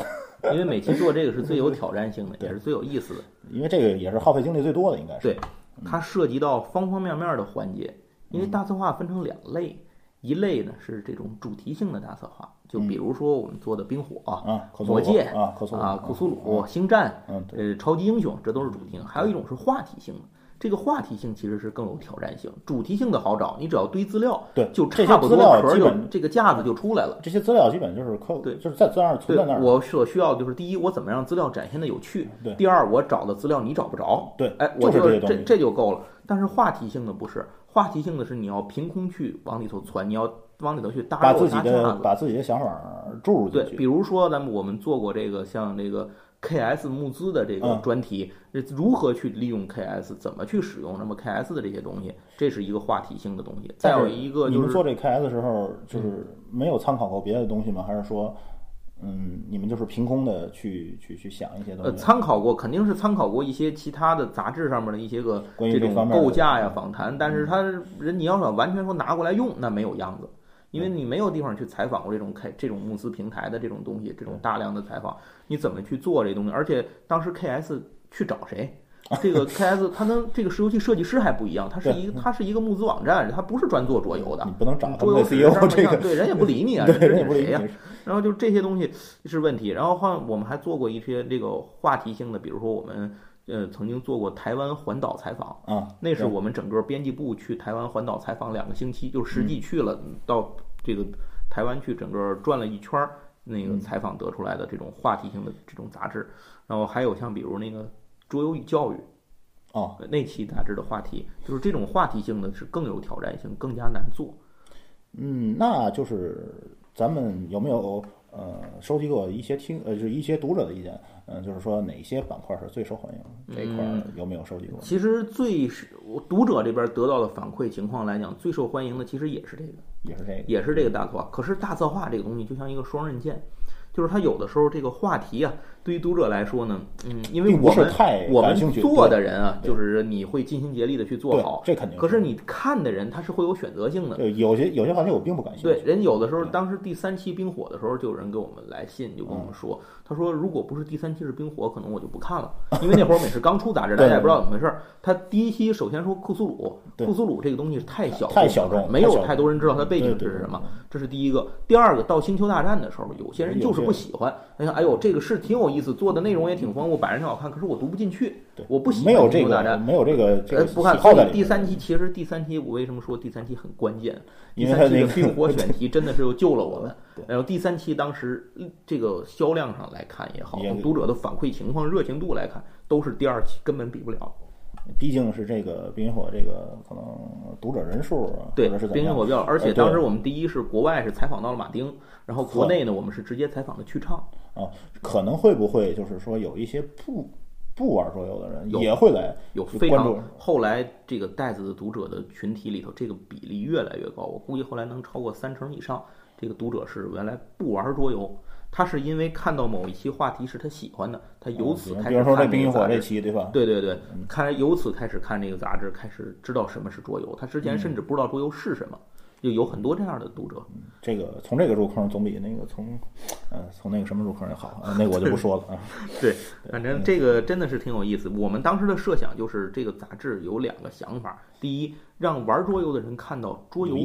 因为每期做这个是最有挑战性的，也是最有意思的。因为这个也是耗费精力最多的，应该是。对，它涉及到方方面面的环节。因为大策划分成两类，一类呢是这种主题性的大策划，就比如说我们做的冰火、啊，克苏鲁魔戒啊，克苏鲁啊、库苏鲁、星战，呃，超级英雄，这都是主题性。还有一种是话题性的，这个话题性其实是更有挑战性。主题性的好找，你只要堆资料，对就差不多基本这个架子就出来了。这些资料基本就是靠对就是在在那儿存对在那儿。我所需要就是第一，我怎么让资料展现的有趣；对第二，我找的资料你找不着。对哎，我就是这这这就够了。但是话题性的不是，话题性的是你要凭空去往里头钻，你要往里头去搭把自己的。把自己的想法注入对进，去。比如说咱们我们做过这个像这个 KS 募资的这个嗯。专题，这如何去利用 KS，怎么去使用那么 KS 的这些东西，这是一个话题性的东西。再有一个就是你们做这 KS 的时候，就是没有参考过别的东西吗？还是说，嗯，你们就是凭空的去去去想一些东西呃，参考过，肯定是参考过一些其他的杂志上面的一些个这种构架呀、访谈，但是他人你要想完全说拿过来用，那没有样子，因为你没有地方去采访过这种开这种募资平台的这种东西，这种大量的采访，你怎么去做这东西？而且当时 KS 去找谁？这个 KS 它跟这个石油气设计师还不一样，它是一个它是一个募资网站，它不是专做桌游的你。不能找桌游 CEO 这个，对人也不理你啊，对，人人也不理谁呀、你。然后就这些东西是问题。然后换我们还做过一些这个话题性的，比如说我们呃曾经做过台湾环岛采访，啊，那是我们整个编辑部去台湾环岛采访两个星期，就实嗯际去了到这个台湾去整个转了一圈儿，那嗯个采访得出来的这种话题性的这种杂志。然后还有像比如那个桌游与教育。哦，呃那期杂志的话题，就是这种话题性的是更有挑战性，更加难做。嗯，那就是咱们有没有呃收集过一些听呃，就是一些读者的意见？嗯、就是说哪些板块是最受欢迎？这一块儿有没有收集过？其实最是我读者这边得到的反馈情况来讲，最受欢迎的其实也是这个，也是这个。也是这个大策划。可是大策划这个东西就像一个双刃剑，就是它有的时候这个话题啊，对于读者来说呢，嗯，因为我们太我们做的人啊，就是你会尽心竭力的去做好，这肯定可是你看的人他是会有选择性的。对有些有些话题我并不感兴趣。对，人有的时候，当时第三期冰火的时候，就有人给我们来信，就跟我们说，他说如果不是第三期是冰火，可能我就不看了，因为那会儿我们也是刚出杂志，大家也不知道怎么回事儿。他第一期首先说库苏鲁，库苏鲁这个东西太小太小众没有太多人知道它背景是什么，这是第一个。第二个，到星球大战的时候，有些人就是不喜欢，哎呦，这个是挺有意思，做的内容也挺丰富，摆着挺好看，可是我读不进去，对我不喜欢没有这个大战。没有这个不看，所以第三期其实第三期我为什么说第三期很关键？第因为它那个三期的冰火 选题真的是又救了我们。然后第三期当时嗯这个销量上来看也好也，读者的反馈情况、热情度来看，都是第二期根本比不了。毕竟是这个冰与火这个可能读者人数啊，对冰与火比较，而且当时我们第一是国外是采访到了马丁，然后国内呢我们是直接采访的曲畅。啊，可能会不会就是说有一些不不玩桌游的人也会来有非常就关注后来这个袋子的读者的群体里头，这个比例越来越高，我估计后来能超过三成以上。这个读者是原来不玩桌游，他是因为看到某一期话题是他喜欢的，他由此开始嗯比如说这看冰与火。这期对吧？对对对，看由此开始看这个杂志，开始知道什么是桌游。他之前甚至不知道桌游是什么，就有很多这样的读者。这个从这个入坑总比那个从呃从那个什么入坑也好啊，那个我就不说了啊。对，反正这个真的是挺有意思。我们当时的设想就是，这个杂志有两个想法：第一，让玩桌游的人看到桌游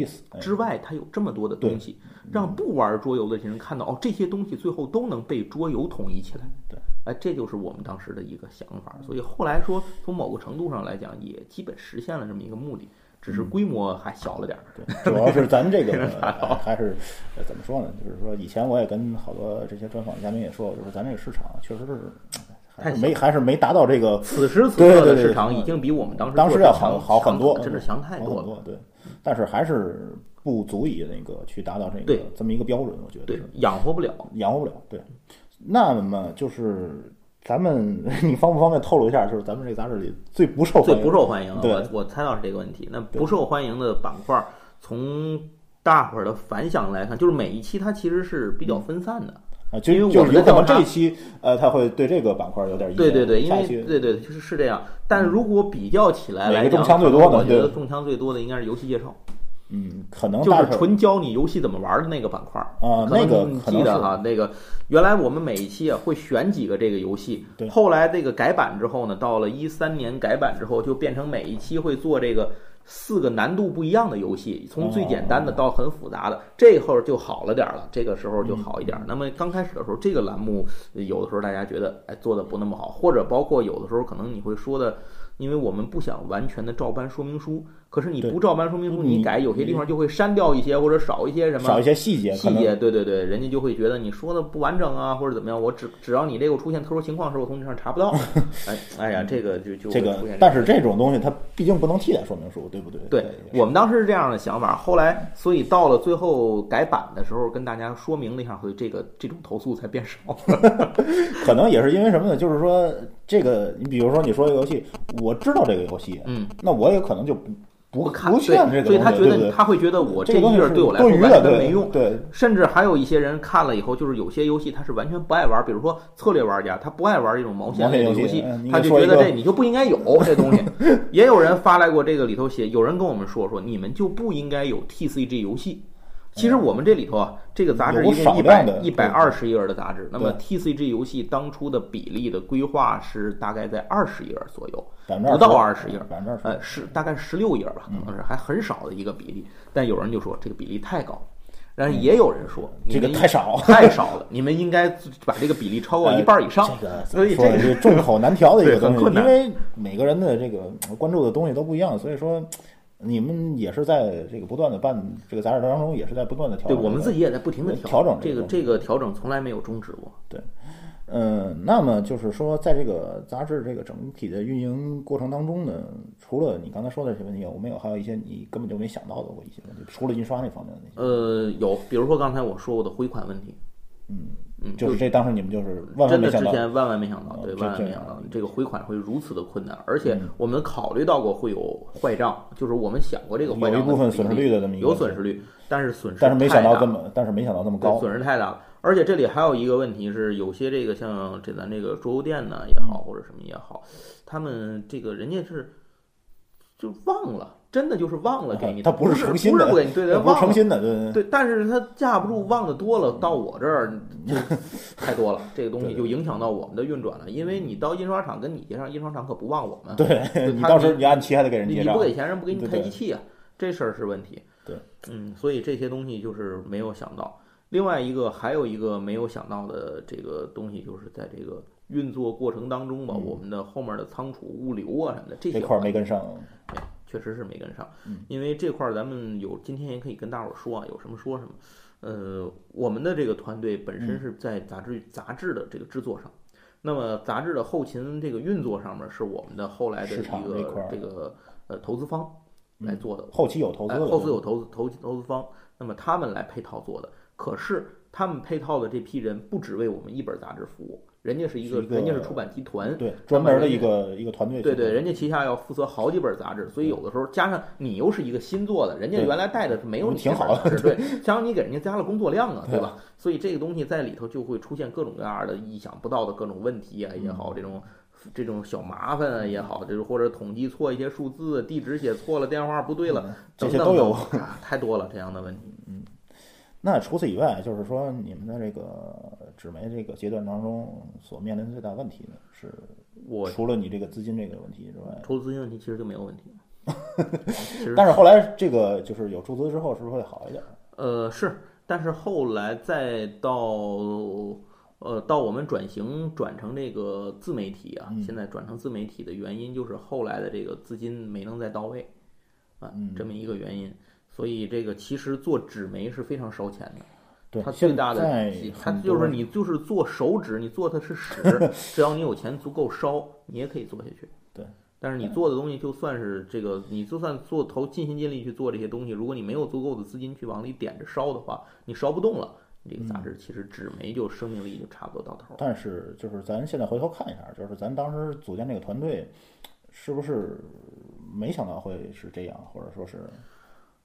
之外，它有这么多的东西；让不玩桌游的人看到，哦，这些东西最后都能被桌游统一起来。对，哎，这就是我们当时的一个想法。所以后来说，从某个程度上来讲，也基本实现了这么一个目的。只是规模还小了点儿。对，主要是咱这个 还是呃怎么说呢？就是说以前我也跟好多这些专访嘉宾也说，就是咱这个市场确实是还是没还是没达到这个此时此刻的市场已经比我们当时当时要好好很多，真是强太多了。对，但是还是不足以那个去达到这个这么一个标准，我觉得对养活不了，养活不了。对，那么就是咱们，你方不方便透露一下，就是咱们这个杂志里最不受最不受欢迎的？我我猜到是这个问题。那不受欢迎的板块，从大伙儿的反响来看，就是每一期它其实是比较分散的。啊，就就是有可能这一期，呃，他会对这个板块有点意见。对对对，因为对对，就是是这样。但如果比较起来来讲，中枪最多的，我觉得中枪最多的应该是游戏介绍。嗯，可能就是纯教你游戏怎么玩的那个板块啊。那个记得哈，那个原来我们每一期啊会选几个这个游戏，对。后来这个改版之后呢，到了一三年改版之后，就变成每一期会做这个。四个难度不一样的游戏，从最简单的到很复杂的，这会儿就好了点儿了。这个时候就好一点。那么刚开始的时候，这个栏目有的时候大家觉得哎做的不那么好，或者包括有的时候可能你会说的，因为我们不想完全的照搬说明书。可是你不照搬说明书，你改有些地方就会删掉一些或者少一些什么，少一些细节，细节，对对对，人家就会觉得你说的不完整啊，或者怎么样。我只只要你这个出现特殊情况时，我从这上查不到。哎，哎呀，这个就就这个，但是这种东西它毕竟不能替代说明书，对不对？对，我们当时是这样的想法，后来所以到了最后改版的时候，跟大家说明了一下，所以这个这种投诉才变少。可能也是因为什么呢？就是说这个，你比如说你说一个游戏，我知道这个游戏，嗯，那我也可能就不。看，不对，所以他觉得他会觉得我这一页对我来说完全没用。对，甚至还有一些人看了以后，就是有些游戏他是完全不爱玩，比如说策略玩家，他不爱玩这种毛线类的游戏，他就觉得这你就不应该有 这东西。也有人发来过这个里头写，有人跟我们说说，你们就不应该有 TCG 游戏。其实我们这里头啊，这个杂志一共一百一百二十页的杂志，那么 TCG 游戏当初的比例的规划是大概在二十页左右，不到二十页，呃，是大概十六页吧，可能是还很少的一个比例。但有人就说这个比例太高，然后也有人说这个太少，太少了，你们应该把这个比例超过一半以上。所以这是众口难调的一个东西，因为每个人的这个关注的东西都不一样，所以说。你们也是在这个不断的办这个杂志当中，也是在不断的调整。对，我们自己也在不停的调整这个这个调整从来没有终止过。对，嗯，那么就是说，在这个杂志这个整体的运营过程当中呢，除了你刚才说的这些问题，有没有还有一些你根本就没想到的过一些问题？除了印刷那方面的那些？呃，有，比如说刚才我说过的回款问题。嗯。就是这，当时你们就是真的之前万万没想到，对，万万没想到这个回款会如此的困难，而且我们考虑到过会有坏账，就是我们想过这个坏账有一部分损失率的这么一个有损失率，但是损失但是没想到这么，但是没想到这么高，损失太大了。而且这里还有一个问题是，有些这个像这咱这个桌游店呢也好，或者什么也好，他们这个人家是就忘了。真的就是忘了给你，他不是诚心的，对对，忘诚心的，对对。但是他架不住忘的多了，到我这儿就 太多了，这个东西就影响到我们的运转了。因为你到印刷厂跟你结账，印刷厂可不忘我们。对 你到时候你按期还得给人结账，你不给钱，人不给你开机器啊，这事儿是问题。对，嗯，所以这些东西就是没有想到。另外一个还有一个没有想到的这个东西，就是在这个运作过程当中吧，我们的后面的仓储物流啊什么的这些块没跟上。对确实是没跟上，因为这块儿咱们有今天也可以跟大伙儿说啊，有什么说什么。呃，我们的这个团队本身是在杂志杂志的这个制作上，那么杂志的后勤这个运作上面是我们的后来的一个这个呃投资方来做的，后期有投资，后期有投资投投资方，那么他们来配套做的。可是他们配套的这批人不只为我们一本杂志服务。人家是一个，人家是出版集团，对专门的一个一个团队，对对，人家旗下要负责好几本杂志，所以有的时候加上你又是一个新做的，人家原来带的是没有你挺好的，对，加上你给人家加了工作量啊，对吧？所以这个东西在里头就会出现各种各样的意想不到的各种问题啊也好，这种这种小麻烦啊也好，就是或者统计错一些数字，地址写错了，电话不对了，这些都有，太多了这样的问题，嗯。那除此以外，就是说你们的这个纸媒这个阶段当中所面临的最大问题呢，是我除了你这个资金这个问题之外，除了资金问题其实就没有问题。但是后来这个就是有注资之后，是不是会好一点？呃，是，但是后来再到呃到我们转型转成这个自媒体啊，现在转成自媒体的原因就是后来的这个资金没能再到位。啊嗯，这么一个原因。所以这个其实做纸媒是非常烧钱的。对，它最大的，它就是你就是做手指，你做的是 屎，只要你有钱足够烧，你也可以做下去。对，但是你做的东西就算是这个，你就算做投尽心尽力去做这些东西，如果你没有足够的资金去往里点着烧的话，你烧不动了，你这个杂志其实纸媒就生命力就差不多到头了。但是就是咱现在回头看一下，就是咱当时组建这个团队，是不是没想到会是这样，或者说是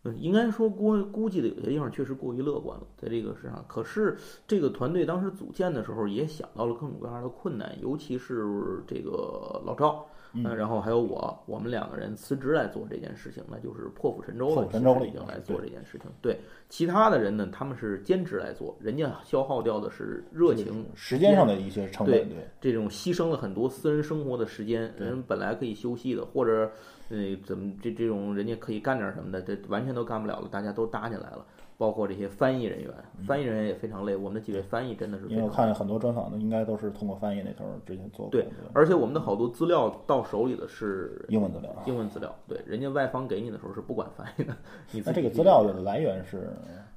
嗯，应该说估估计的有些地方确实过于乐观了，在这个市场。可是这个团队当时组建的时候也想到了各种各样的困难，尤其是这个老赵，嗯，然后还有我，我们两个人辞职来做这件事情，那就是破釜沉舟了，破釜沉舟了其实已经来做这件事情。对，其他的人呢，他们是兼职来做，人家消耗掉的是热情、时间上的一些成本？对对，这种牺牲了很多私人生活的时间，人本来可以休息的，或者呃怎么这这种人家可以干点什么的，这完全都干不了了，大家都搭进来了。包括这些翻译人员，翻译人员也非常累。我们的几位翻译真的是非因为我常看很多专访的，应该都是通过翻译那头儿之前做过对，而且我们的好多资料到手里的是英文资料。英文资料，对，人家外方给你的时候是不管翻译的，你那这个资料的来源是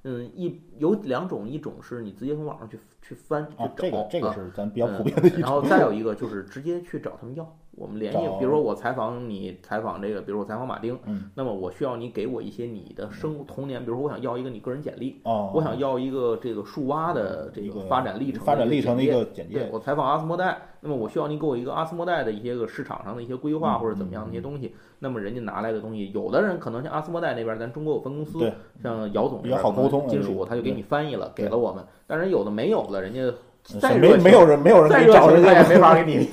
嗯一有两种，一种是你直接从网上去去翻去找，啊，这个这个啊是咱比较普遍的嗯然后。再有 一个就是直接去找他们要，我们联系，比如说我采访你，采访这个，比如我采访马丁，嗯，那么我需要你给我一些你的生童年，比如说我想要一个你个人简历，哦，我想要一个这个树蛙的这个发展历程，发展历程的一个简介。对我采访阿斯莫代，那么我需要你给我一个阿斯莫代的一些个市场上的一些规划嗯或者怎么样的一些东西。那么人家拿来的东西，有的人可能像阿斯莫代那边，咱中国有分公司，像姚总比较好沟通金属他就给你翻译了，给了我们。但是有的没有的，人家是没没有人没有人给你找人家他也没法给你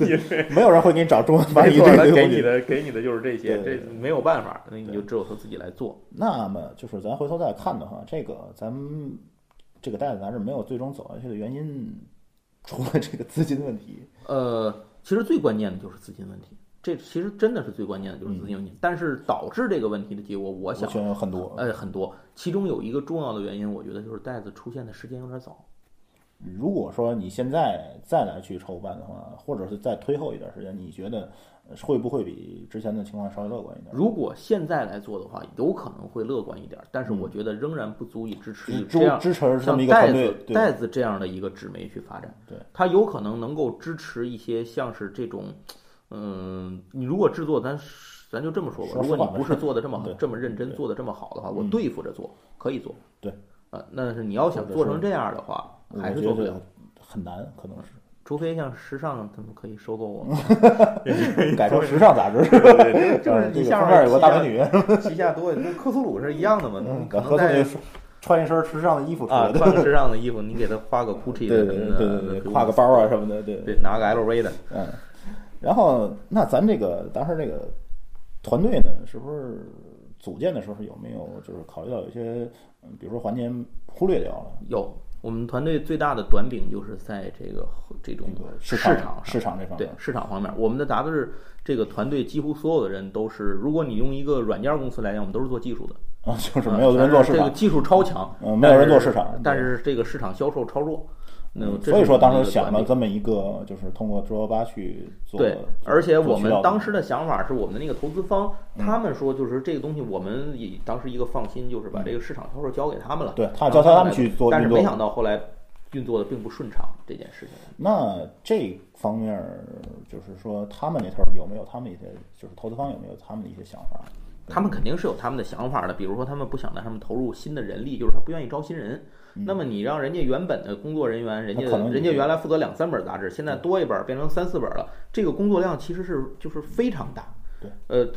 没有人会给你找中文翻译。给你的给你的就是这些，对这没有办法，那你就只有他自己来做。那么就是咱回头再看的话，这个咱们这个袋子咱是没有最终走下去的原因，除了这个资金问题，呃，其实最关键的就是资金问题，这其实真的是最关键的就是资金问题。但是导致这个问题的结果，我想很多。呃很多，其中有一个重要的原因，我觉得就是袋子出现的时间有点早。如果说你现在再来去筹办的话，或者是再推后一段时间，你觉得呃会不会比之前的情况稍微乐观一点？如果现在来做的话，有可能会乐观一点，但是我觉得仍然不足以支持支这样支持这么像一个团袋子袋子这样的一个纸媒去发展。对，它有可能能够支持一些像是这种，嗯，你如果制作咱咱就这么说吧，如果你不是做的这么对。这么认真，做的这么好的话，我嗯。对付着做可以做。对，啊，但是你要想做成这样的话，我还是做不了觉得。很难，可能是 除非像时尚他们可以收购我们，改成时尚杂志，就是这个你下面有个大美女，旗下多，跟克苏鲁是一样的嘛？嗯你可能在合同里穿一身时尚的衣服出啊来，穿个时尚的衣服，你给他画个 GUCCI 的什么的，对对对挎个包啊什么的，对，对，拿个 LV 的。嗯。然后，那咱这个当时这个团队呢，是不是组建的时候有没有就是考虑到有些，嗯比如说环节忽略掉了？有，我们团队最大的短柄就是在这个这种这个市市场上。市场这方面。对，市场方面，我们的杂志这个团队几乎所有的人都是，如果你用一个软件公司来讲，我们都是做技术的，啊，就是没有人做市场，这个技术超强，嗯，没有人做市场，但对是这个市场销售超弱。那所以说当时想了这么一个，就是通过桌游吧去做，对，而且我们当时的想法是我们的那个投资方，嗯他们说就是这个东西，我们也当时一个放心，就是把这个市场销售交给他们了。对他让叫他们去做但是没想到后来运作的并不顺畅这件事情。那这方面儿就是说，他们那头儿有没有他们一些，就是投资方有没有他们的一些想法？他们肯定是有他们的想法的，比如说他们不想让他们投入新的人力，就是他不愿意招新人。那么你让人家原本的工作人员，人家人家原来负责两三本杂志，现在多一本变成三四本了，这个工作量其实是就是非常大。对，呃，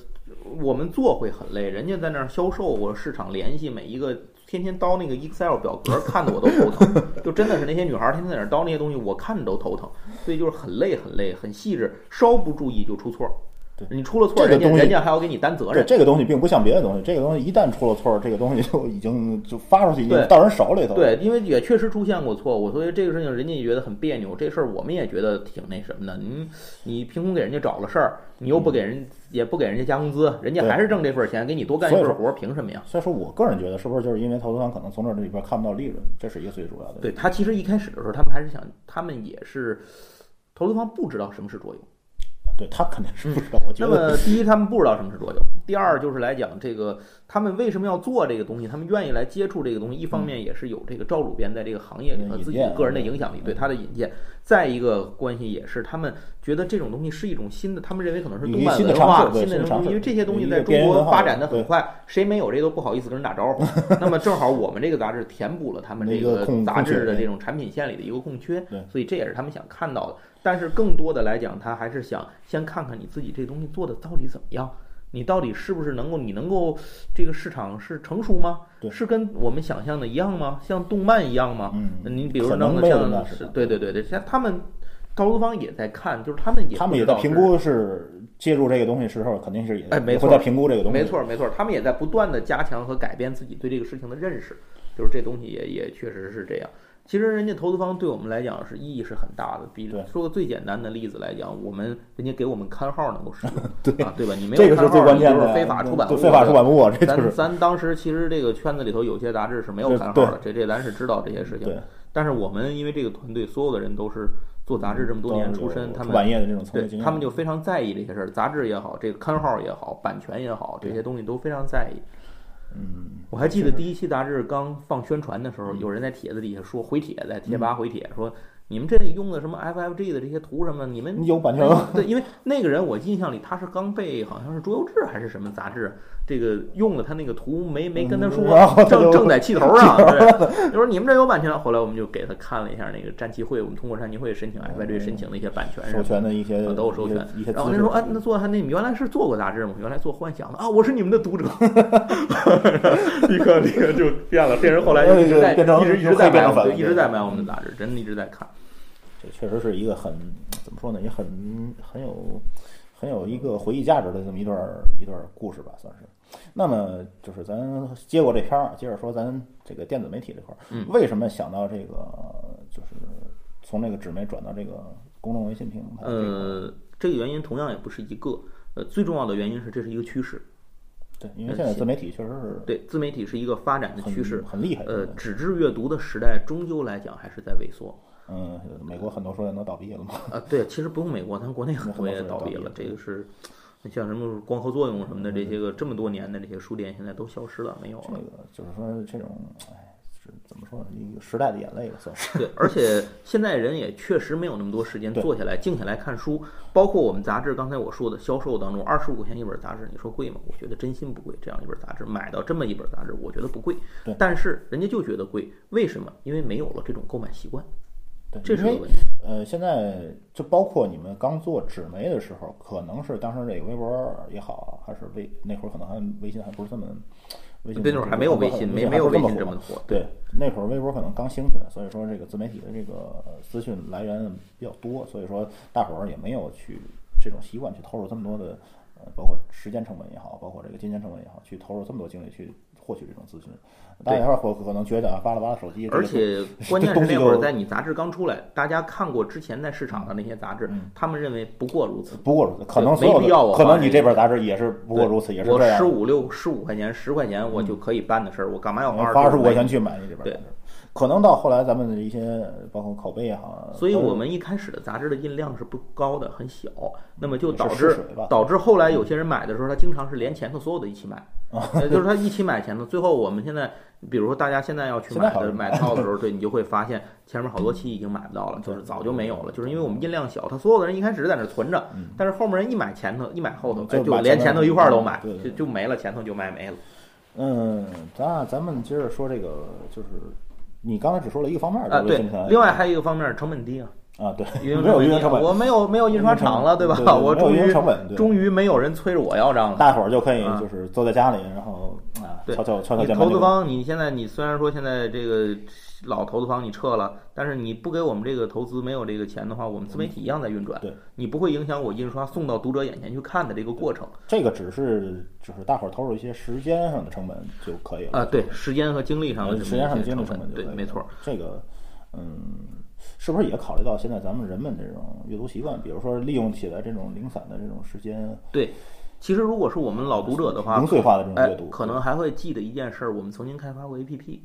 我们做会很累，人家在那儿销售，我市场联系每一个。天天叨那个 Excel 表格，看得我都头疼。就真的是那些女孩儿天天在那儿叨那些东西，我看着都头疼。所以就是很累很累，很细致，稍不注意就出错儿。对你出了错，人家这个东西人家还要给你担责对任。这个东西并不像别的东西，这个东西一旦出了错，这个东西就已经就发出去，已经对到人手里头。对，因为也确实出现过错误，所以这个事情人家也觉得很别扭。这事儿我们也觉得挺那什么的。你你凭空给人家找了事儿，你又不给人，也不给人家加工资，人家还是挣这份钱，给你多干一份活儿，凭什么呀？所以说我个人觉得，是不是就是因为投资方可能从这里边看不到利润，这是一个最主要的。对他其实一开始的时候，他们还是想，他们也是投资方不知道什么是桌游。对他肯定是不知道。我觉得那么第一，他们不知道什么是桌游；第二就是来讲这个他们为什么要做这个东西，他们愿意来接触这个东西，一方面也是有这个赵主编在这个行业里和自己个人的影响力，对他的引荐。再一个关系也是他们觉得这种东西是一种新的，他们认为可能是动漫文化新的东西，因为这些东西在中国发展的很快，谁没有这都不好意思跟人打招呼。那么正好我们这个杂志填补了他们这个杂志的这种产品线里的一个空缺，所以这也是他们想看到的。但是更多的来讲，他还是想先看看你自己这东西做的到底怎么样，你到底是不是能够，你能够这个市场是成熟吗？是跟我们想象的一样吗？像动漫一样吗？嗯，你比如说像，对对对对，像他们高资方也在看，就是他们也他们也在评估是介入这个东西时候，肯定是也哎没错在评估这个东西，没错没错，他们也在不断的加强和改变自己对这个事情的认识，就是这东西也也确实是这样。其实人家投资方对我们来讲是意义是很大的。比说个最简单的例子来讲，我们人家给我们刊号能够使用，对啊，对吧？你没有刊号，你就是非法出版物。非法出版物，这咱咱当时其实这个圈子里头有些杂志是没有刊号的，这这咱是知道这些事情。但是我们因为这个团队所有的人都是做杂志这么多年出身，他们对，他们就非常在意这些事儿。杂志也好，这个刊号也好，版权也好，这些东西都非常在意。嗯，我还记得第一期杂志刚放宣传的时候，有人在帖子底下说回帖，在贴吧回帖说。你们这里用的什么 FFG 的这些图什么？你们有版权吗？对，因为那个人我印象里他是刚被好像是《桌游志》还是什么杂志，这个用了他那个图没没跟他说，正正在气头上。对，就说你们这有版权。后来我们就给他看了一下那个战旗会，我们通过战旗会申请 FFG 申请的一些版权，授权的一些都有授权。然后那说啊，那做他那你原来是做过杂志吗？原来做幻想的啊，我是你们的读者。立刻立刻就变了，变成后来一直在一直一直在买，一直在买我们的杂志，真的一直在看。这确实是一个很怎么说呢，也很很有很有一个回忆价值的这么一段一段故事吧，算是。那么就是咱接过这片儿，接着说咱这个电子媒体这块儿，为什么想到这个就是从那个纸媒转到这个公众微信平台？呃，这个原因同样也不是一个，呃，最重要的原因是这是一个趋势。对，因为现在自媒体确实是对自媒体是一个发展的趋势，很厉害。呃，纸质阅读的时代终究来讲还是在萎缩。嗯，美国很多书店都倒闭了嘛？啊，对，其实不用美国，咱国内很多也倒闭了。这个是，像什么光合作用什么的这些个这么多年的这些书店，现在都消失了，没有了。这个就是说，这种，哎，是怎么说呢？一个时代的眼泪算是。对，而且现在人也确实没有那么多时间坐下来静下来看书。包括我们杂志，刚才我说的销售当中，二十五块钱一本杂志，你说贵吗？我觉得真心不贵。这样一本杂志，买到这么一本杂志，我觉得不贵。对。但是人家就觉得贵，为什么？因为没有了这种购买习惯。对，因为呃，现在就包括你们刚做纸媒的时候，可能是当时这个微博也好，还是微那会儿可能还微信还不是这么，微信那会儿还没有微信，没没有微信这么火。对，那会儿微博可能刚兴起来，所以说这个自媒体的这个资讯来源比较多，所以说大伙儿也没有去这种习惯去投入这么多的呃，包括时间成本也好，包括这个金钱成本也好，去投入这么多精力去。获取这种资讯，大家伙可能觉得啊，扒拉扒拉手机。而且 关键是那会儿在你杂志刚出来，大家看过之前在市场的那些杂志，他们认为不过如此。不过如此，可能没必要。可能你这本杂志也是不过如此，也是。我十五六十五块钱十块钱我就可以办的事儿，我干嘛要花二十五块钱去买你这本？对。可能到后来，咱们的一些包括拷贝也好，所以我们一开始的杂志的印量是不高的，很小，那么就导致导致后来有些人买的时候，他经常是连前头所有的一起买，就是他一起买前头，最后我们现在，比如说大家现在要去买的买套的时候，对你就会发现 前面好多期已经买不到了，就是早就没有了，就是因为我们印量小，他所有的人一开始在那存着，但是后面人一买前头，一买后头，就连前头一块儿都买，就就没了，前头就卖没了。嗯，咱咱们接着说这个，就是。你刚才只说了一个方面啊，对，另外还有一个方面成本低啊啊，对，没有运营成本，我没有没有印刷厂了，对吧？我终于成本，终于没有人催着我要账了，大伙儿就可以就是坐在家里，然后啊，悄悄悄悄投资方，你现在你虽然说现在这个。老投资方你撤了，但是你不给我们这个投资没有这个钱的话，我们自媒体一样在运转。对，你不会影响我印刷送到读者眼前去看的这个过程。这个只是就是大伙儿投入一些时间上的成本就可以了啊。对，时间和精力上的时间上的精力成本对，没错。这个嗯，是不是也考虑到现在咱们人们这种阅读习惯？比如说利用起来这种零散的这种时间。对，其实如果是我们老读者的话，零碎化的这种阅读，可能还会记得一件事儿：我们曾经开发过 APP。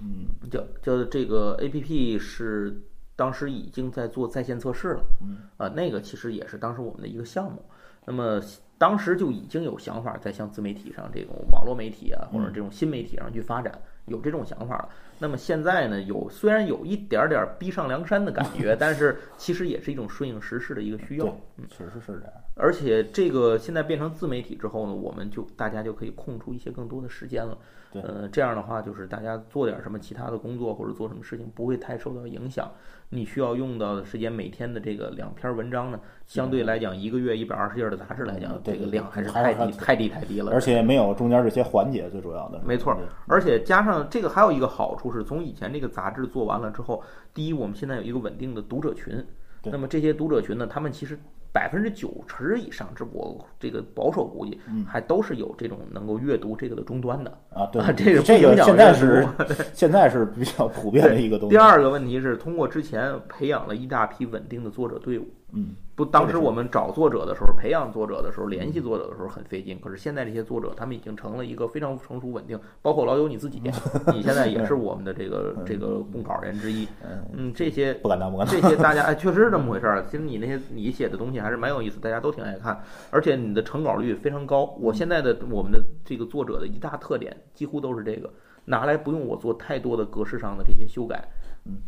嗯，叫叫这个 A P P 是当时已经在做在线测试了，嗯，啊，那个其实也是当时我们的一个项目，那么当时就已经有想法在向自媒体上这种网络媒体啊，或者这种新媒体上去发展，有这种想法了。那么现在呢，有虽然有一点点逼上梁山的感觉，但是其实也是一种顺应时势的一个需要。嗯，确实是这样。而且这个现在变成自媒体之后呢，我们就大家就可以空出一些更多的时间了。对，呃，这样的话就是大家做点什么其他的工作或者做什么事情不会太受到影响。你需要用到的时间，每天的这个两篇文章呢，相对来讲，一个月一百二十页的杂志来讲，这个量还是太低太低太低了。而且没有中间这些环节，最主要的。没错，而且加上这个还有一个好处是，从以前这个杂志做完了之后，第一，我们现在有一个稳定的读者群，那么这些读者群呢，他们其实。百分之九十以上，这我这个保守估计，还都是有这种能够阅读这个的终端的啊。对，这个这个现在是 现在是比较普遍的一个东西。第二个问题是，通过之前培养了一大批稳定的作者队伍。嗯，不，当时我们找作者的时候，培养作者的时候，联系作者的时候很费劲。可是现在这些作者，他们已经成了一个非常成熟稳定，包括老友你自己，你现在也是我们的这个这个供稿人之一。嗯，这些不敢当，不敢当。这些大家哎，确实是这么回事儿。其实你那些你写的东西还是蛮有意思，大家都挺爱看，而且你的成稿率非常高。我现在的我们的这个作者的一大特点，几乎都是这个，拿来不用我做太多的格式上的这些修改。嗯，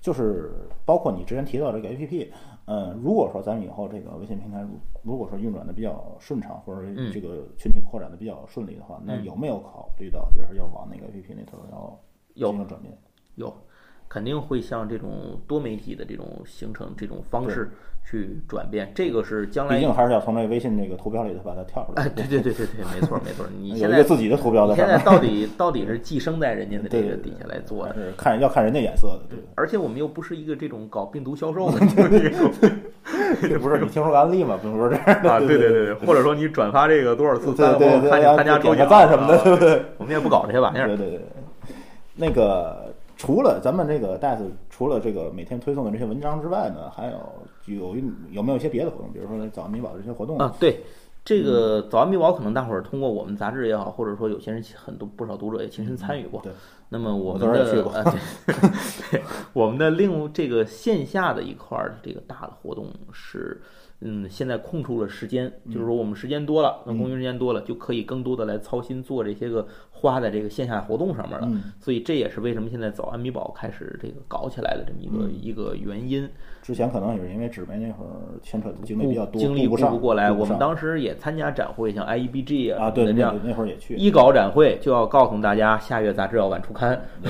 就是包括你之前提到这个 A P P。嗯，如果说咱们以后这个微信平台，如果说运转的比较顺畅，或者这个群体扩展的比较顺利的话，那有没有考虑到就是要往那个 APP 那头要进行转变？有，肯定会向这种多媒体的这种形成这种方式。去转变，这个是将来毕竟还是要从那微信那个图标里头把它跳出来。哎，对对对对对，没错没错。你 有一个自己的图标的。现在到底 到底是寄生在人家的这个底下来做的？看要看人家眼色的，对。而且我们又不是一个这种搞病毒销售的，这不是你听说案例吗？不是说这啊，对对对对，或者说你转发这个多少次，对对对，看你参加抽奖赞什么的，对不对？我们也不搞这些玩意儿。对对对，那个除了咱们这个 DAS，除了这个每天推送的这些文章之外呢，还有。有有没有一些别的活动？比如说早安米宝这些活动啊？对，这个早安米宝可能大伙儿通过我们杂志也好，或者说有些人很多不少读者也亲身参与过。对，那么我们的 对，我们的另这个线下的一块儿这个大的活动是。嗯，现在空出了时间，就是说我们时间多了，那空余时间多了，就可以更多的来操心做这些个花在这个线下活动上面了。所以这也是为什么现在早安米宝开始这个搞起来的这么一个一个原因。之前可能也是因为纸媒那会儿牵扯的精力比较多，精力顾不过来。我们当时也参加展会，像 IEBG 啊，对这样那会儿也去。一搞展会就要告诉大家，下月杂志要晚出刊，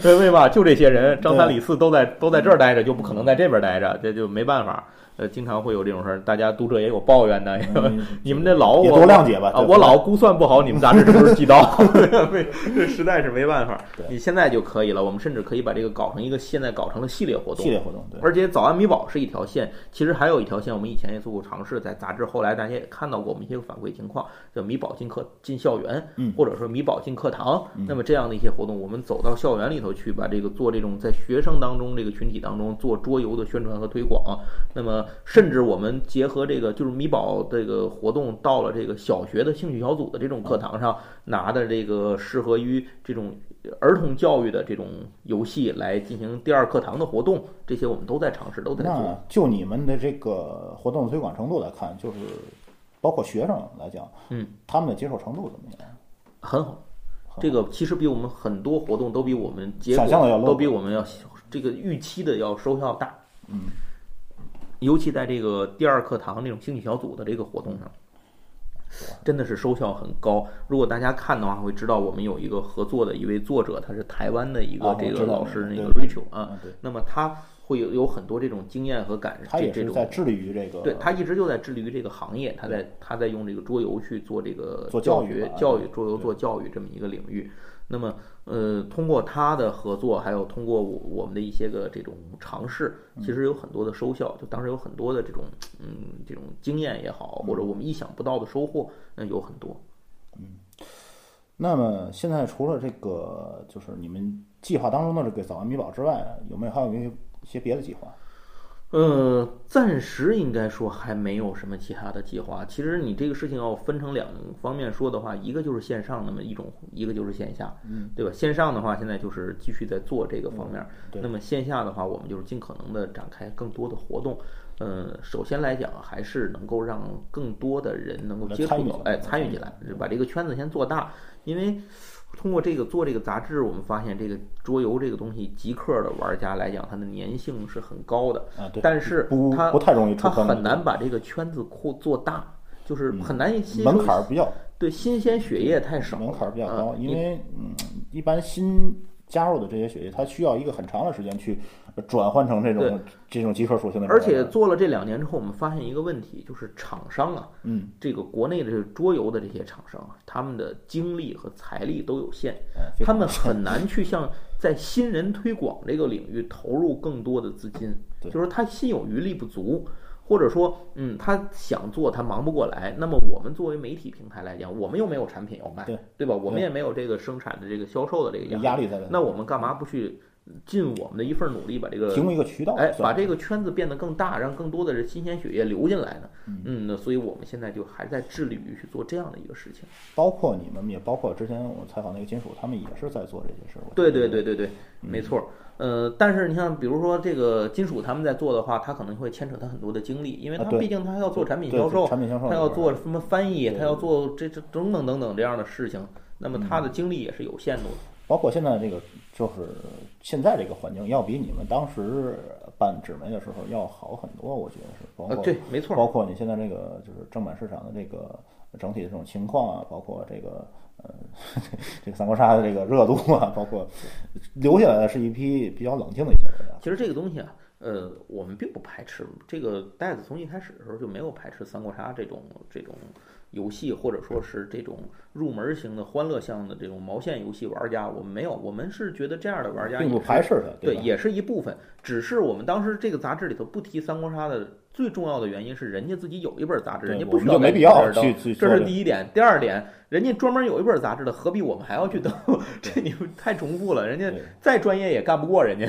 对对吧？就这些人，张三李四都在都在这儿待着，就不可能在这边待着，这就没办法。呃，经常会有这种事儿，大家读者也有抱怨的。你们这老我多谅解吧啊，我老估算不好，你们杂志是不是寄刀？这实在是没办法。你现在就可以了，我们甚至可以把这个搞成一个，现在搞成了系列活动。系列活动，对。而且早安米宝是一条线，其实还有一条线，我们以前也做过尝试，在杂志后来大家也看到过我们一些反馈情况，叫米宝进课进校园，或者说米宝进课堂。那么这样的一些活动，我们走到校园里头去，把这个做这种在学生当中这个群体当中做桌游的宣传和推广。那么甚至我们结合这个，就是米宝这个活动，到了这个小学的兴趣小组的这种课堂上，拿的这个适合于这种儿童教育的这种游戏来进行第二课堂的活动，这些我们都在尝试，都在做。就你们的这个活动推广程度来看，就是包括学生来讲，嗯，他们的接受程度怎么样？很好，这个其实比我们很多活动都比我们想象的要都比我们要这个预期的要收效大，嗯。尤其在这个第二课堂这种兴趣小组的这个活动上，真的是收效很高。如果大家看的话，会知道我们有一个合作的一位作者，他是台湾的一个这个老师，那个 Rachel 啊。那么他会有有很多这种经验和感受。他也是在致力于这个。对他一直就在致力于这个行业，他在他在用这个桌游去做这个做教学教育桌游做教育这么一个领域。那么，呃，通过他的合作，还有通过我我们的一些个这种尝试，其实有很多的收效。就当时有很多的这种，嗯，这种经验也好，或者我们意想不到的收获，那有很多。嗯，那么现在除了这个，就是你们计划当中的这个早安米宝之外，有没有还有一些别的计划？呃，暂时应该说还没有什么其他的计划。其实你这个事情要分成两方面说的话，一个就是线上那么一种，一个就是线下，嗯，对吧？线上的话，现在就是继续在做这个方面。对。那么线下的话，我们就是尽可能的展开更多的活动。呃，首先来讲还是能够让更多的人能够接触到，哎，参与进来，把这个圈子先做大，因为。通过这个做这个杂志，我们发现这个桌游这个东西，极客的玩家来讲，它的粘性是很高的。啊，对，但是不它不太容易出它，很难把这个圈子扩做大，就是很难门槛比较对新鲜血液太少，门槛比较高，嗯因为嗯，一般新加入的这些血液，它需要一个很长的时间去转换成这种这种集合属性的，而且做了这两年之后，我们发现一个问题，就是厂商啊，嗯，这个国内的这个桌游的这些厂商啊，他们的精力和财力都有限，哎他们很难去向在新人推广这个领域投入更多的资金，就是他心有余力不足。或者说，嗯，他想做，他忙不过来。那么我们作为媒体平台来讲，我们又没有产品要卖，对吧？我们也没有这个生产的这个销售的这个有压压力在那那我们干嘛不去尽我们的一份努力，把这个提供一个渠道，哎，把这个圈子变得更大，让更多的人新鲜血液流进来呢。嗯，那所以我们现在就还在致力于去做这样的一个事情。包括你们，也包括之前我采访那个金属，他们也是在做这些事儿。对对对对对，没错。呃，但是你像比如说这个金属他们在做的话，他可能会牵扯他很多的精力，因为他毕竟他要做产品销售，产品销售他要做什么翻译，他要做这这等等等等这样的事情，那么他的精力也是有限度的。包括现在这个，就是现在这个环境，要比你们当时办纸媒的时候要好很多，我觉得是。包括、呃，对，没错。包括你现在这个就是正版市场的这个整体的这种情况啊，包括这个呃 这个三国杀的这个热度啊，包括留下来的是一批比较冷静的一些玩家。其实这个东西啊，呃，我们并不排斥。这个袋子从一开始的时候就没有排斥三国杀这种这种游戏，或者说是这种入门型的欢乐向的这种毛线游戏玩家，我们没有。我们是觉得这样的玩家并不排斥它，对，吧？也是一部分。只是我们当时这个杂志里头不提三国杀的最重要的原因是，人家自己有一本杂志，人家不需要没必要去这是第一点。第二点，人家专门有一本杂志的，何必我们还要去登？这你太重复了，人家再专业也干不过人家。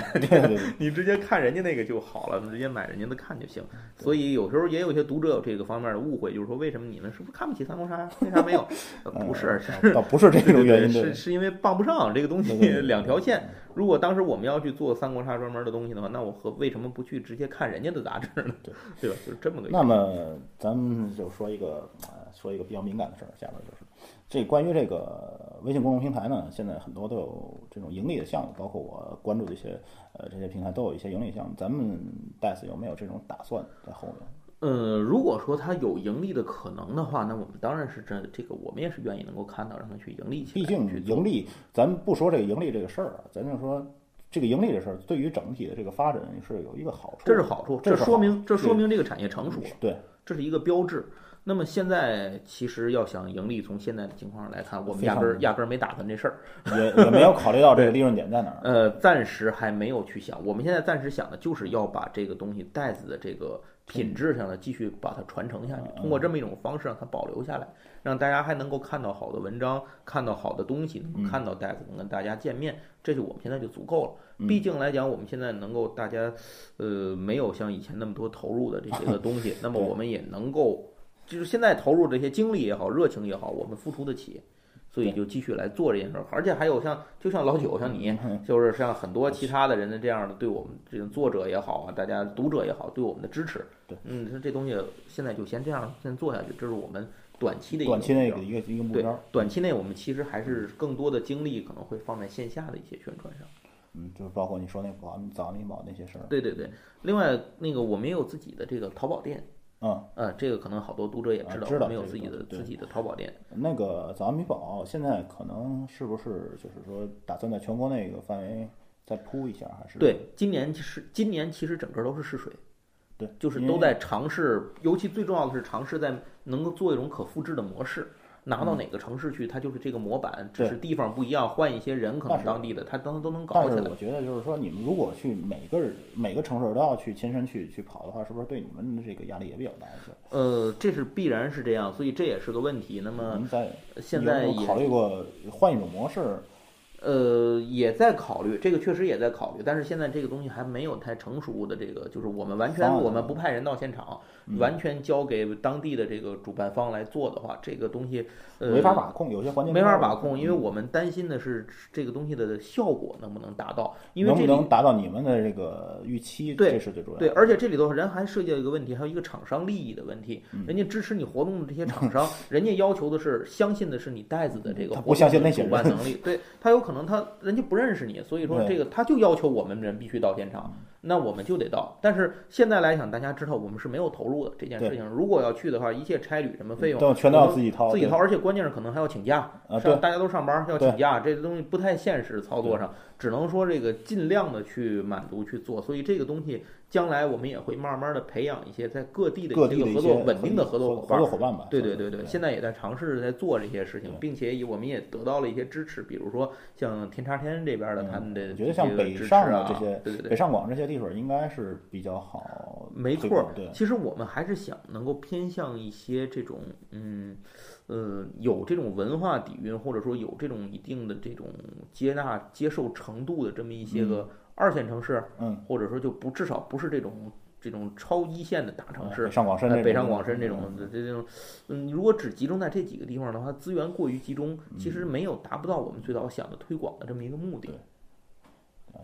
你直接看人家那个就好了，直接买人家的看就行。所以有时候也有一些读者有这个方面的误会，就是说为什么你们是不是看不起三国杀呀？为啥没有？呃不是，呃是不是这种原因，是是因为傍不上这个东西两条线。如果当时我们要去做三国杀专门的东西的话，那我何为什么不去直接看人家的杂志呢？对 对吧？就是这么个。那么咱们就说一个呃，说一个比较敏感的事儿，下边就是这关于这个微信公众平台呢，现在很多都有这种盈利的项目，包括我关注的一些呃这些平台都有一些盈利项目。咱们 DICE 有没有这种打算在后面？呃，如果说它有盈利的可能的话，那我们当然是这这个，我们也是愿意能够看到让它去盈利起来。毕竟盈利，咱不说这个盈利这个事儿啊，咱就说这个盈利这事儿对于整体的这个发展是有一个好处。这是好处，这说明这说明这个产业成熟了，对，这是一个标志。那么现在其实要想盈利，从现在的情况上来看，我们压根儿压根儿没打算这事儿。也也没有考虑到这个利润点在哪儿。呃，暂时还没有去想。我们现在暂时想的就是要把这个东西袋子的这个品质上的继续把它传承下去，通过这么一种方式让它保留下来，让大家还能够看到好的文章，看到好的东西，能看到袋子，能跟大家见面，这就我们现在就足够了。毕竟来讲，我们现在能够大家，呃，没有像以前那么多投入的这些 个东西，那么我们也能够，就是现在投入这些精力也好，热情也好，我们付出得起。所以就继续来做这件事儿，而且还有像就像老九，像你，就是像很多其他的人的这样的对我们这种作者也好啊，大家读者也好，对我们的支持。对，嗯，说这东西现在就先这样先做下去，这是我们短期的一个短期内的一个一个目标。短期内我们其实还是更多的精力可能会放在线下的一些宣传上。嗯，就是包括你说那个保安早安民保那些事儿。对对对，另外那个我们也有自己的这个淘宝店，嗯，嗯，这个可能好多读者也啊知道，知道我们有自己的对自己的淘宝店。那个早安米宝现在可能是不是就是说打算在全国那个范围再铺一下，还是？对，今年其实今年其实整个都是试水，对，就是都在尝试，尤其最重要的是尝试在能够做一种可复制的模式，拿到哪个城市去，它就是这个模板，只是地方不一样，换一些人，可但是能当地的它都都能搞起来我。觉得就是说，你们如果去每个每个城市都要去亲身去去跑的话，是不是对你们的这个压力也比较大一些？呃，这是必然是这样，所以这也是个问题。那么您在现在考虑过换一种模式，呃，也在考虑，这个确实也在考虑，但是现在这个东西还没有太成熟的这个，就是我们完全我们不派人到现场，完全交给当地的这个主办方来做的话，这个东西呃没法把控，有些环节没法把控，因为我们担心的是这个东西的效果能不能达到，因为这能不能达到你们的这个预期，对，这是最主要。对，而且这里头人还涉及到一个问题，还有一个厂商利益的问题，人家支持你活动的这些厂商，人家要求的是相信的是你袋子的这个不相信那些主办能力，对他有可能他人家不认识你，所以说这个他就要求我们人必须到现场，那我们就得到。但是现在来讲，大家知道我们是没有投入的这件事情。如果要去的话，一切差旅什么费用都全都要自己掏，自己掏，而且关键是可能还要请假，对，大家都上班要请假，这东西不太现实，操作上只能说这个尽量的去满足去做。所以这个东西将来我们也会慢慢的培养一些在各地的各地的合作稳定的合作合作伙伴吧。对对对对，现在也在尝试在做这些事情，并且我们也得到了一些支持，比如说像天差天这边的他们的。我觉得像北上啊这些，对对对，北上广这些地方应该是比较好。没错，对。其实我们还是想能够偏向一些这种，嗯，呃，有这种文化底蕴，或者说有这种一定的这种接纳、接受程度的这么一些个二线城市，嗯，或者说就不至少不是这种这种超一线的大城市，北上广深，北上广深这种这这种，嗯，如果只集中在这几个地方的话，资源过于集中，其实没有达不到我们最早想的推广的这么一个目的。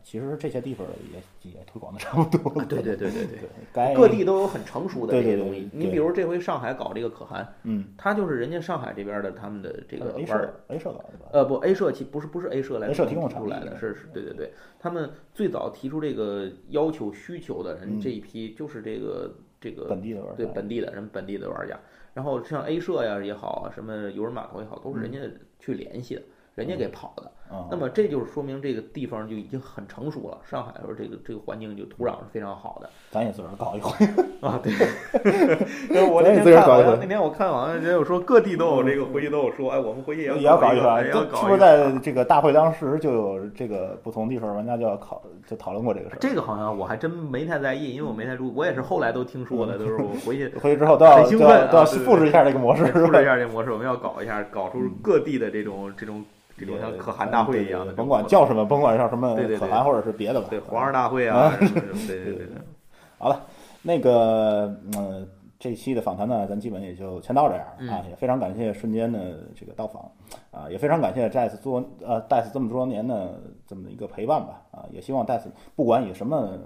其实这些地方也也推广的差不多了。对对对对对，各地都有很成熟的这些东西。你比如这回上海搞这个可汗，嗯，他就是人家上海这边的他们的这个 A 社 A 社搞的吧？呃不，A 社其不是不是 A 社来 A 社提供出来的，是是，对对对，他们最早提出这个要求需求的人这一批就是这个这个本地的玩，对本地的人本地的玩家。然后像 A 社呀也好啊，什么游人码头也好，都是人家去联系的。人家给跑的，那么这就是说明这个地方就已经很成熟了。上海说这个这个环境就土壤是非常好的。咱也自个儿搞一回 啊！对，我那天看好像那天我看好像也有说各地都有这个回去都有说，哎，我们回去也要搞一回，要搞。是不是在这个大会当时就有这个不同地方玩家就要考就讨论过这个事儿？这个好像我还真没太在意，因为我没太注意。我也是后来都听说的，都是我回去 回去之后都要兴奋，都要复制一下这个模式，复制一下这个模式，我们要搞一下，搞出各地的这种这种。这种像可汗大会一样的，甭管叫什么，甭管叫什么可汗或者是别的吧，对皇上大会啊，对对对对。好了，那个嗯，这期的访谈呢，咱基本也就先到这样啊，也非常感谢瞬间的这个到访啊，也非常感谢戴斯做呃戴斯这么多年的这么一个陪伴吧啊，也希望戴斯不管以什么。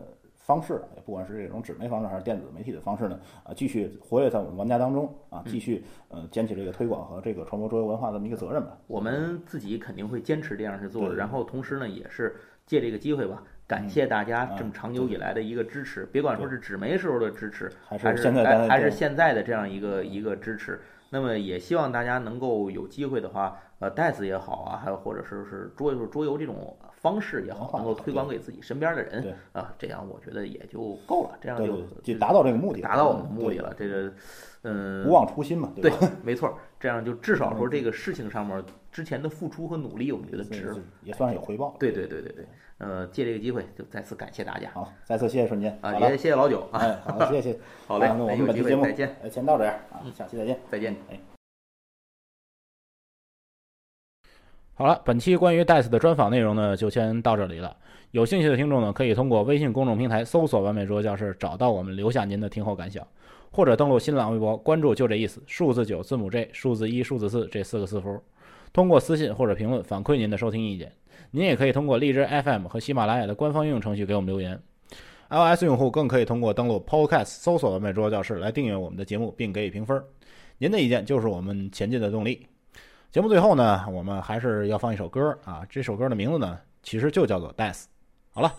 方式也不管是这种纸媒方式还是电子媒体的方式呢，啊，继续活跃在我们玩家当中啊，继续呃捡起这个推广和这个传播桌游文化这么一个责任吧。我们自己肯定会坚持这样去做，然后同时呢，也是借这个机会吧，感谢大家这么长久以来的一个支持，别管说是纸媒时候的支持，还是现在还是现在的这样一个一个支持。那么也希望大家能够有机会的话，呃，袋子也好啊，还有或者是是桌游桌游这种。方式也好，能够推广给自己身边的人，啊，这样我觉得也就够了，这样就就达到这个目的，达到我们目的了。这个，嗯，不忘初心嘛，对，没错，这样就至少说这个事情上面之前的付出和努力，我们觉得值，也算是有回报。对对对对对，呃，借这个机会就再次感谢大家。好，再次谢谢瞬间啊，也谢谢老九。啊，好，谢谢，好嘞，那我们本期节目再见，先到这样啊，下期再见，再见，哎。好了，本期关于 DICE 的专访内容呢，就先到这里了。有兴趣的听众呢，可以通过微信公众平台搜索“完美桌教室”，找到我们，留下您的听后感想，或者登录新浪微博关注“就这意思”，数字九字母 J，数字一数字四这四个字符，通过私信或者评论反馈您的收听意见。您也可以通过荔枝 FM 和喜马拉雅的官方应用程序给我们留言。iOS 用户更可以通过登录 Podcast 搜索“完美桌教室”来订阅我们的节目，并给予评分。您的意见就是我们前进的动力。节目最后呢，我们还是要放一首歌啊！这首歌的名字呢，其实就叫做《Death》。好了，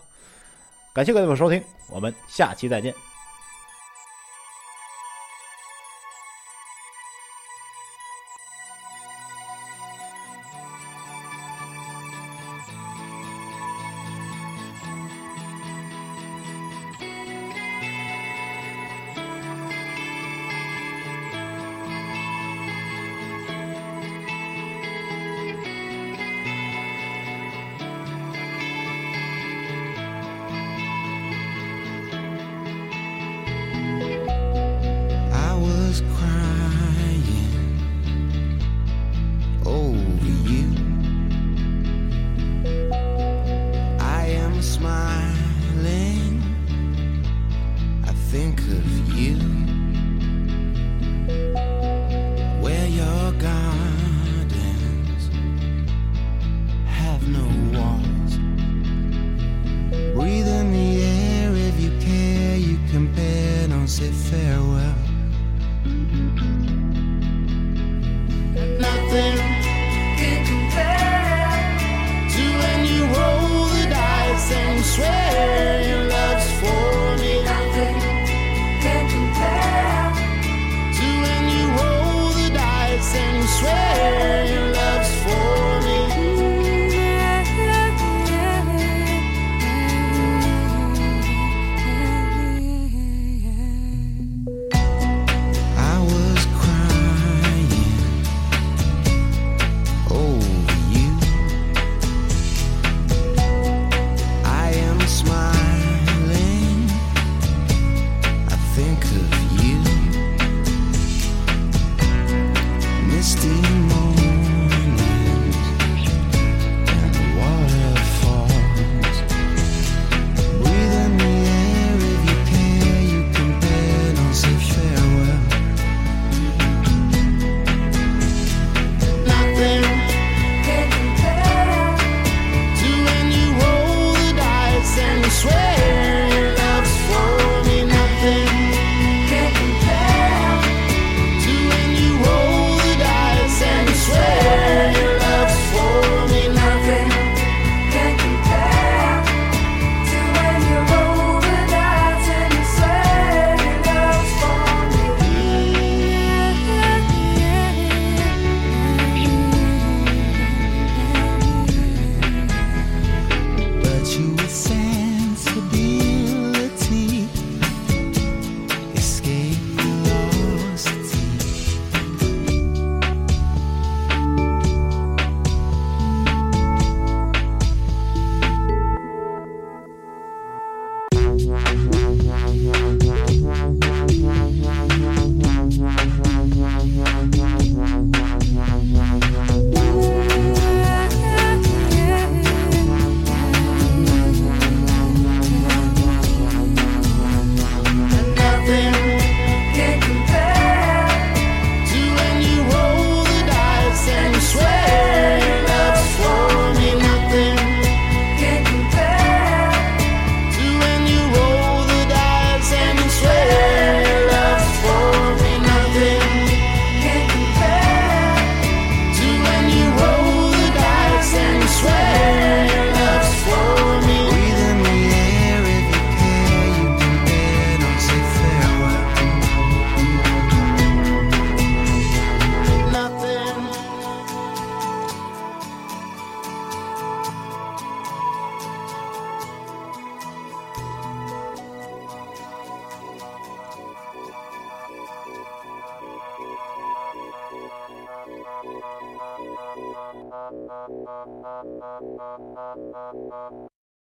感谢各位的收听，我们下期再见。